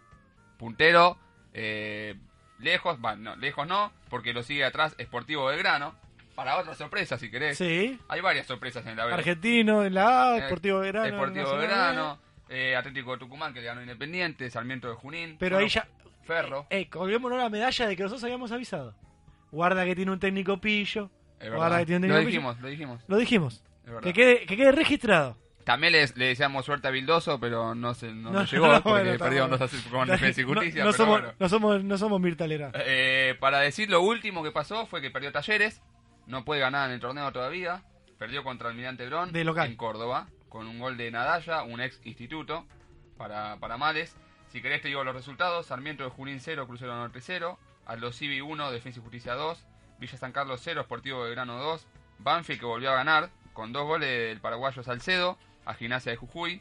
Speaker 6: Puntero, eh, lejos, va, no, lejos no, porque lo sigue atrás Sportivo Belgrano. Para otra sorpresa, si querés.
Speaker 4: Sí.
Speaker 6: Hay varias sorpresas en la B.
Speaker 4: Argentino en la A,
Speaker 6: Eh,
Speaker 4: en
Speaker 6: Deportivo
Speaker 4: Nacional
Speaker 6: Belgrano, eh, Atlético de Tucumán, que le ganó Independiente, Sarmiento de Junín.
Speaker 4: Pero
Speaker 6: Bueno,
Speaker 4: ahí ya.
Speaker 6: Ferro.
Speaker 4: Eh, colguémonos la medalla de que nosotros habíamos avisado. Guarda que tiene un técnico pillo.
Speaker 6: Es
Speaker 4: Guarda que tiene un
Speaker 6: Lo
Speaker 4: técnico
Speaker 6: dijimos,
Speaker 4: pillo.
Speaker 6: lo dijimos.
Speaker 4: Lo dijimos.
Speaker 6: Es verdad.
Speaker 4: Que quede, que quede registrado.
Speaker 6: También les, le deseamos suerte a Bildoso, pero no se no,
Speaker 4: No,
Speaker 6: le llegó (laughs)
Speaker 4: no,
Speaker 6: porque
Speaker 4: bueno,
Speaker 6: perdieron
Speaker 4: bueno.
Speaker 6: 2 a 0 con Defensa y Justicia.
Speaker 4: No,
Speaker 6: pero
Speaker 4: somos,
Speaker 6: bueno.
Speaker 4: no somos, no somos Mirta Legrand.
Speaker 6: Eh, para decir lo último que pasó fue que perdió Talleres, no puede ganar en el torneo todavía, perdió contra Almirante Brón
Speaker 4: De local.
Speaker 6: en Córdoba, con un gol de Nadalla, un ex instituto, para, para Males. Si querés te digo los resultados, Sarmiento de Junín 0, Crucero Norte 0, Aldo Civi 1, Defensa y Justicia 2, Villa San Carlos 0, Sportivo Belgrano 2, Banfield que volvió a ganar, con dos goles del paraguayo Salcedo, a Gimnasia de Jujuy,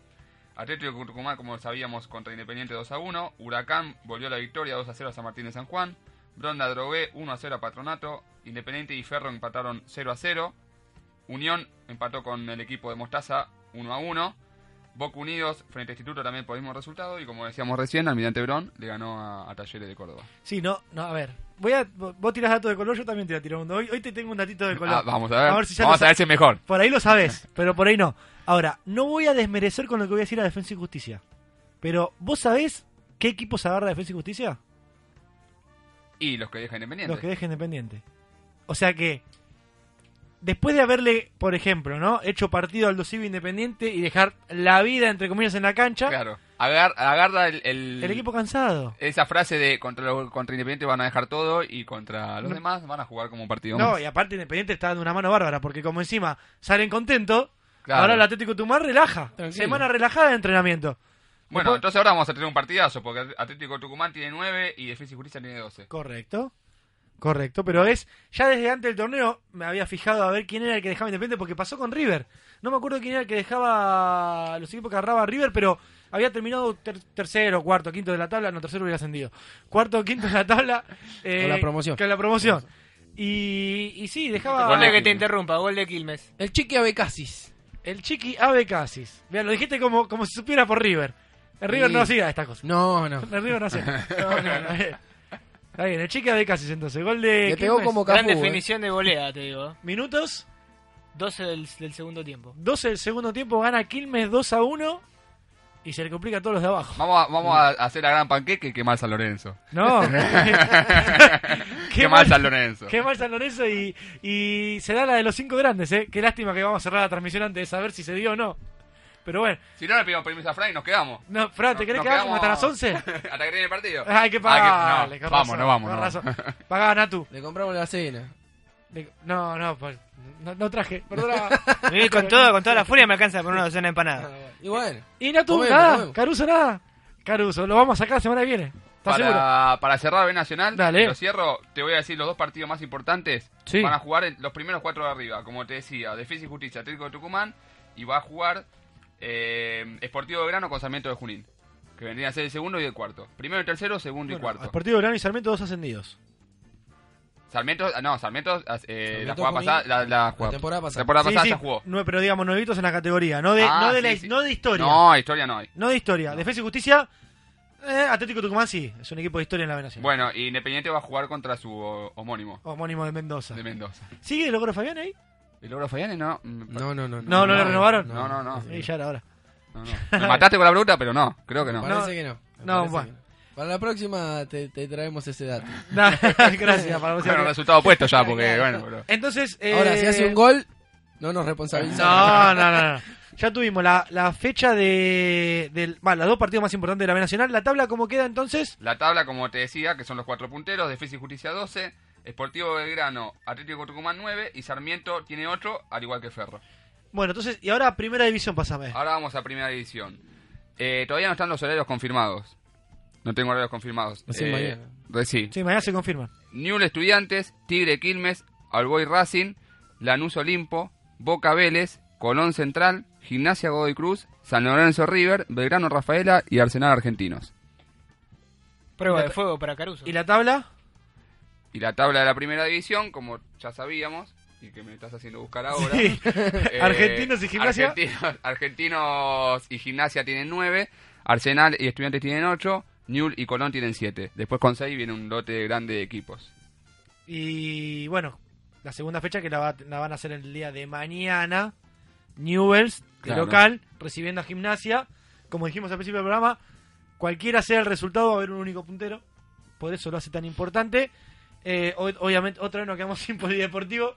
Speaker 6: Atlético de Tucumán, como sabíamos, contra Independiente 2 a 1. Huracán volvió a la victoria 2 a 0 a San Martín de San Juan. Bronda Drogué 1 a 0 a Patronato. Independiente y Ferro empataron 0 a 0. Unión empató con el equipo de Mostaza 1 a 1. Boca Unidos frente a Instituto también por el mismo resultado. Y como decíamos recién, Almirante Brón le ganó a, a Talleres de Córdoba.
Speaker 4: Sí, no, no, a ver. Voy a, vos tirás datos de color, yo también te voy a tirar uno. Hoy, hoy te tengo un datito de color.
Speaker 6: Ah, vamos a ver.
Speaker 4: ya
Speaker 6: Vamos a ver si es mejor.
Speaker 4: Por ahí lo sabes, (laughs) pero por ahí no. Ahora, no voy a desmerecer con lo que voy a decir a Defensa y Justicia. Pero, ¿vos sabés qué equipos agarra Defensa y Justicia?
Speaker 6: Y los que deja Independiente.
Speaker 4: Los que deja Independiente. O sea que, después de haberle, por ejemplo, ¿no? Hecho partido al Dosivo Independiente y dejar la vida, entre comillas, en la cancha,
Speaker 6: Claro. Agar- agarra el, el,
Speaker 4: el equipo cansado.
Speaker 6: Esa frase de contra, lo- contra Independiente van a dejar todo y contra los
Speaker 4: No.
Speaker 6: demás van a jugar como un partido
Speaker 4: No,
Speaker 6: más.
Speaker 4: y aparte Independiente está dando una mano bárbara, porque como encima salen contentos,
Speaker 6: Claro.
Speaker 4: ahora el Atlético Tumar relaja.
Speaker 6: Tranquilo.
Speaker 4: Semana relajada de entrenamiento.
Speaker 6: Bueno,
Speaker 4: Después-
Speaker 6: entonces ahora vamos a tener un partidazo porque Atlético Tucumán tiene 9 y Defensa y Justicia tiene 12.
Speaker 4: Correcto. Correcto, pero es ya desde antes del torneo me había fijado a ver quién era el que dejaba Independiente porque pasó con River. No me acuerdo quién era el que dejaba los equipos que agarraba River, pero había terminado ter- tercero, cuarto, quinto de la tabla, no tercero hubiera ascendido. Cuarto, quinto de la tabla eh,
Speaker 5: Con la promoción.
Speaker 4: Con la promoción. Y, y sí, dejaba
Speaker 8: Perdone que te interrumpa, gol de Quilmes.
Speaker 5: El Chiqui Abecasis.
Speaker 4: El Chiqui Abecasis. Vean, lo dijiste como, como si supiera por River. El River
Speaker 5: Sí.
Speaker 4: no hacía estas cosas.
Speaker 5: No, no. (laughs)
Speaker 4: El River no hacía. (laughs) No, no, no. Está bien, el Chiqui Abecasis entonces. Gol de
Speaker 5: Le pegó como
Speaker 8: Gran
Speaker 5: ¿eh?
Speaker 8: definición de volea, te digo.
Speaker 4: Minutos.
Speaker 8: 12 del, del segundo tiempo.
Speaker 4: 12 del segundo tiempo, gana Quilmes 2 a 1 y se le complica a todos los de abajo.
Speaker 6: Vamos a, vamos a hacer la gran panqueque y quemar San Lorenzo.
Speaker 4: No. (laughs)
Speaker 6: Qué mal San Lorenzo.
Speaker 4: Qué mal San Lorenzo y, y se da la de los cinco grandes, ¿eh? Qué lástima que vamos a cerrar la transmisión antes de saber si se dio o no. Pero bueno,
Speaker 6: Si no le pedimos permiso a Fran y nos quedamos.
Speaker 4: no, Fran, ¿te
Speaker 6: nos
Speaker 4: quedar
Speaker 6: quedamos
Speaker 4: hasta las 11? (laughs)
Speaker 6: Hasta que termine el partido.
Speaker 4: Ah, hay que
Speaker 6: Ah, que- no, vamos,
Speaker 4: razón,
Speaker 6: no vamos,
Speaker 4: con
Speaker 6: no
Speaker 4: razón.
Speaker 6: vamos.
Speaker 4: Pagá, Natu.
Speaker 5: Le compramos la cena.
Speaker 4: Le- No, no, pues, no, no traje, perdona. (laughs)
Speaker 8: Con todo, con toda la furia me alcanza por una docena de empanadas.
Speaker 5: Y bueno.
Speaker 4: Y Natu, nada. Caruso, nada. Caruso, lo vamos a sacar la semana que viene.
Speaker 6: Para, para cerrar B Nacional,
Speaker 4: Dale.
Speaker 6: lo cierro, te voy a decir los dos partidos más importantes.
Speaker 4: Sí.
Speaker 6: Van a jugar en los primeros cuatro de arriba, como te decía, Defensa y Justicia, Atlético de Tucumán, y va a jugar eh, Esportivo de Grano con Sarmiento de Junín, que vendría a ser el segundo y el cuarto. Primero y tercero, segundo y cuarto.
Speaker 4: Deportivo Grano y Sarmiento, dos ascendidos.
Speaker 6: Sarmiento, ah, no, Sarmiento, eh, la jugada pasada, la,
Speaker 5: temporada pasada.
Speaker 6: temporada
Speaker 4: Sí,
Speaker 6: pasada
Speaker 4: sí,
Speaker 6: ya jugó.
Speaker 4: nue- pero digamos, nuevitos en la categoría, no de,
Speaker 6: Ah,
Speaker 4: no de,
Speaker 6: sí,
Speaker 4: la,
Speaker 6: sí.
Speaker 4: no de historia.
Speaker 6: No, historia no hay.
Speaker 4: No de historia. Defensa y Justicia, eh, Atlético Tucumán sí, es un equipo de historia en la B Nacional.
Speaker 6: Bueno, y Independiente va a jugar contra su o- homónimo
Speaker 4: Homónimo de Mendoza.
Speaker 6: de Mendoza.
Speaker 4: ¿Sigue el logro Fabián ahí?
Speaker 6: ¿Y Logro Fayane? No.
Speaker 5: No, no, no.
Speaker 4: No, no, lo renovaron.
Speaker 6: No, no, no.
Speaker 4: Sí, ya era hora.
Speaker 6: No, no. Me mataste con la pregunta, pero no, creo que no.
Speaker 5: Parece que no. Me
Speaker 4: No,
Speaker 5: parece
Speaker 4: bueno.
Speaker 5: que no. Para la próxima te, te traemos ese dato. (laughs)
Speaker 4: Nah, Gracias, para
Speaker 6: Bueno, resultado puesto ya, porque (laughs) bueno, pero...
Speaker 4: Entonces, eh,
Speaker 5: Ahora, si hace un gol, no nos responsabilizamos.
Speaker 4: No, no, no, no. Ya tuvimos la, la fecha de, del, bah, los dos partidos más importantes de la B Nacional. La tabla, ¿cómo queda entonces?
Speaker 6: La tabla, como te decía, que son los cuatro punteros, Defensa y Justicia 12, Esportivo Belgrano, Atlético Tucumán 9 y Sarmiento tiene 8, al igual que Ferro.
Speaker 4: Bueno, entonces, y ahora primera división, pásame.
Speaker 6: Ahora vamos a primera división. Eh, todavía no están los horarios confirmados. No tengo horarios confirmados. Eh,
Speaker 5: mañana.
Speaker 6: sí.
Speaker 4: Sí, mañana se confirman.
Speaker 6: Newell Estudiantes, Tigre Quilmes, Alboy Racing, Lanús Olimpo, Boca Vélez, Colón Central, Gimnasia Godoy Cruz, San Lorenzo River, Belgrano Rafaela y Arsenal Argentinos.
Speaker 8: Prueba de fuego para Caruso.
Speaker 4: ¿Y la tabla?
Speaker 6: Y la tabla de la primera división, como ya sabíamos, y que me estás haciendo buscar ahora.
Speaker 4: Sí.
Speaker 6: eh, (laughs)
Speaker 4: Argentinos y Gimnasia.
Speaker 6: Argentinos, (laughs) Argentinos y Gimnasia tienen 9, Arsenal y Estudiantes tienen 8, Newell y Colón tienen 7. Después con 6 viene un lote grande de equipos.
Speaker 4: Y bueno, la segunda fecha que la, va- la van a hacer el día de mañana. Newells,
Speaker 6: Claro.
Speaker 4: local, recibiendo a Gimnasia. Como dijimos al principio del programa, cualquiera sea el resultado, va a haber un único puntero. Por eso lo hace tan importante. Eh, obviamente, otra vez nos quedamos (laughs) sin polideportivo.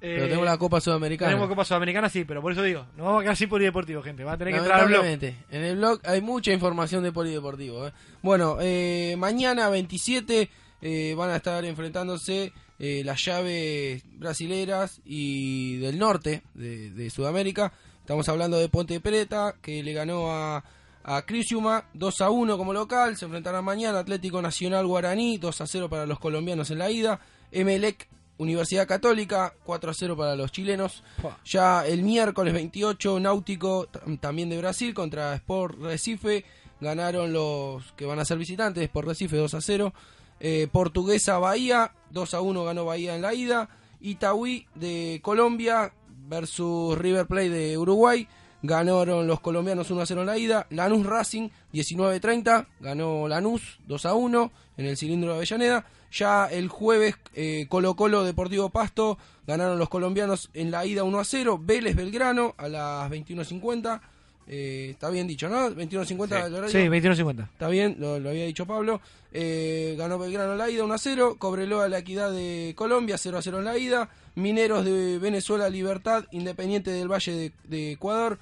Speaker 4: Eh,
Speaker 5: Pero tenemos la Copa Sudamericana.
Speaker 4: Tenemos Copa Sudamericana, sí, pero por eso digo, nos vamos a quedar sin polideportivo, gente. Va a tener que entrar al blog.
Speaker 5: En el blog hay mucha información de polideportivo. ¿eh? Bueno, eh, mañana 27 eh, van a estar enfrentándose eh, las llaves brasileras y del norte de, de Sudamérica. Estamos hablando de Ponte Preta, que le ganó a, a Crisiuma 2 a 1 como local. Se enfrentarán mañana Atlético Nacional Guaraní, 2 a 0 para los colombianos en la ida. Emelec Universidad Católica, 4 a 0 para los chilenos. Ya el miércoles 28, Náutico, tam- también de Brasil, contra Sport Recife. Ganaron los que van a ser visitantes, Sport Recife 2 a 0. Eh, Portuguesa Bahía, 2 a 1 ganó Bahía en la ida. Itaúí de Colombia versus River Plate de Uruguay. ganaron los colombianos 1 a 0 en la ida. Lanús Racing 19-30, ganó Lanús 2 a 1 en el cilindro de Avellaneda. Ya el jueves eh, Colo Colo Deportivo Pasto ganaron los colombianos en la ida 1 a 0. Vélez Belgrano a las 21.50. Eh, está bien dicho, ¿no? 21.50 el horario.
Speaker 4: Sí, 21.50.
Speaker 5: Está bien, lo, lo había dicho Pablo. Eh, ganó Belgrano en la ida 1 a 0. Cobreloa la equidad de Colombia 0 a 0 en la ida. Mineros de Venezuela Libertad, Independiente del Valle de, de Ecuador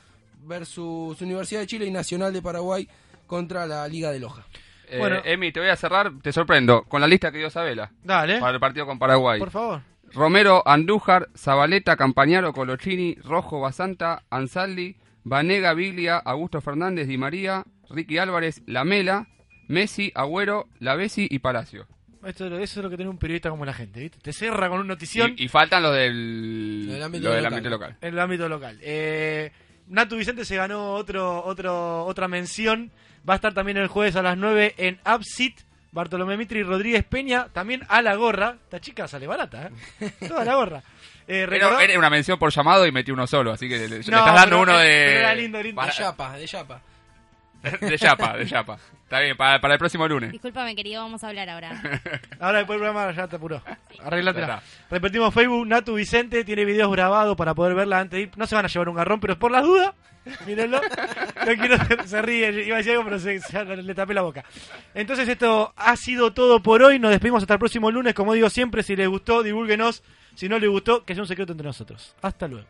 Speaker 5: versus Universidad de Chile y Nacional de Paraguay contra la Liga de Loja.
Speaker 6: Eh, Emi, te voy a cerrar, te sorprendo, con la lista que dio Sabela.
Speaker 4: Dale.
Speaker 6: Para el partido con Paraguay.
Speaker 4: Por favor.
Speaker 6: Romero, Andújar, Zabaleta, Campañaro, Colochini, Rojo, Basanta, Ansaldi, Vanega, Biglia, Augusto Fernández, Di María, Ricky Álvarez, Lamela, Messi, Agüero, Lavesi y Palacio.
Speaker 4: Esto, eso es lo que tiene un periodista como la gente, ¿viste? Te cierra con una notición
Speaker 6: Y, y faltan los del,
Speaker 5: Lo del ámbito
Speaker 6: lo del
Speaker 5: local.
Speaker 6: ámbito local.
Speaker 4: en el ámbito local. Eh, Natu Vicente se ganó otro, otro, otra mención. Va a estar también el jueves a las 9 en Upsit. Bartolomé Mitri y Rodríguez Peña, también a la gorra. Esta chica sale barata, ¿eh? Toda la gorra. Eh,
Speaker 6: Era, una mención por llamado y metí uno solo, así que le, estás dando
Speaker 4: pero-
Speaker 6: uno de...
Speaker 4: pero era lindo, lindo.
Speaker 5: De Yapa, de Yapa. (laughs)
Speaker 6: de Yapa, de Yapa. Está bien, para, para el próximo lunes.
Speaker 10: Discúlpame, querido, vamos a hablar ahora. (laughs)
Speaker 4: Ahora después del programa ya te apuró. Arreglátela. Repetimos Facebook, Natu Vicente tiene videos grabados para poder verla antes de ir. No se van a llevar un garrón, pero por las dudas, (laughs) mírenlo. No quiero se ríe, iba a decir algo, pero se, se- le tapé la boca. Entonces esto ha sido todo por hoy. Nos despedimos hasta el próximo lunes. Como digo siempre, si les gustó, divúlguenos. Si no les gustó, que sea un secreto entre nosotros. Hasta luego.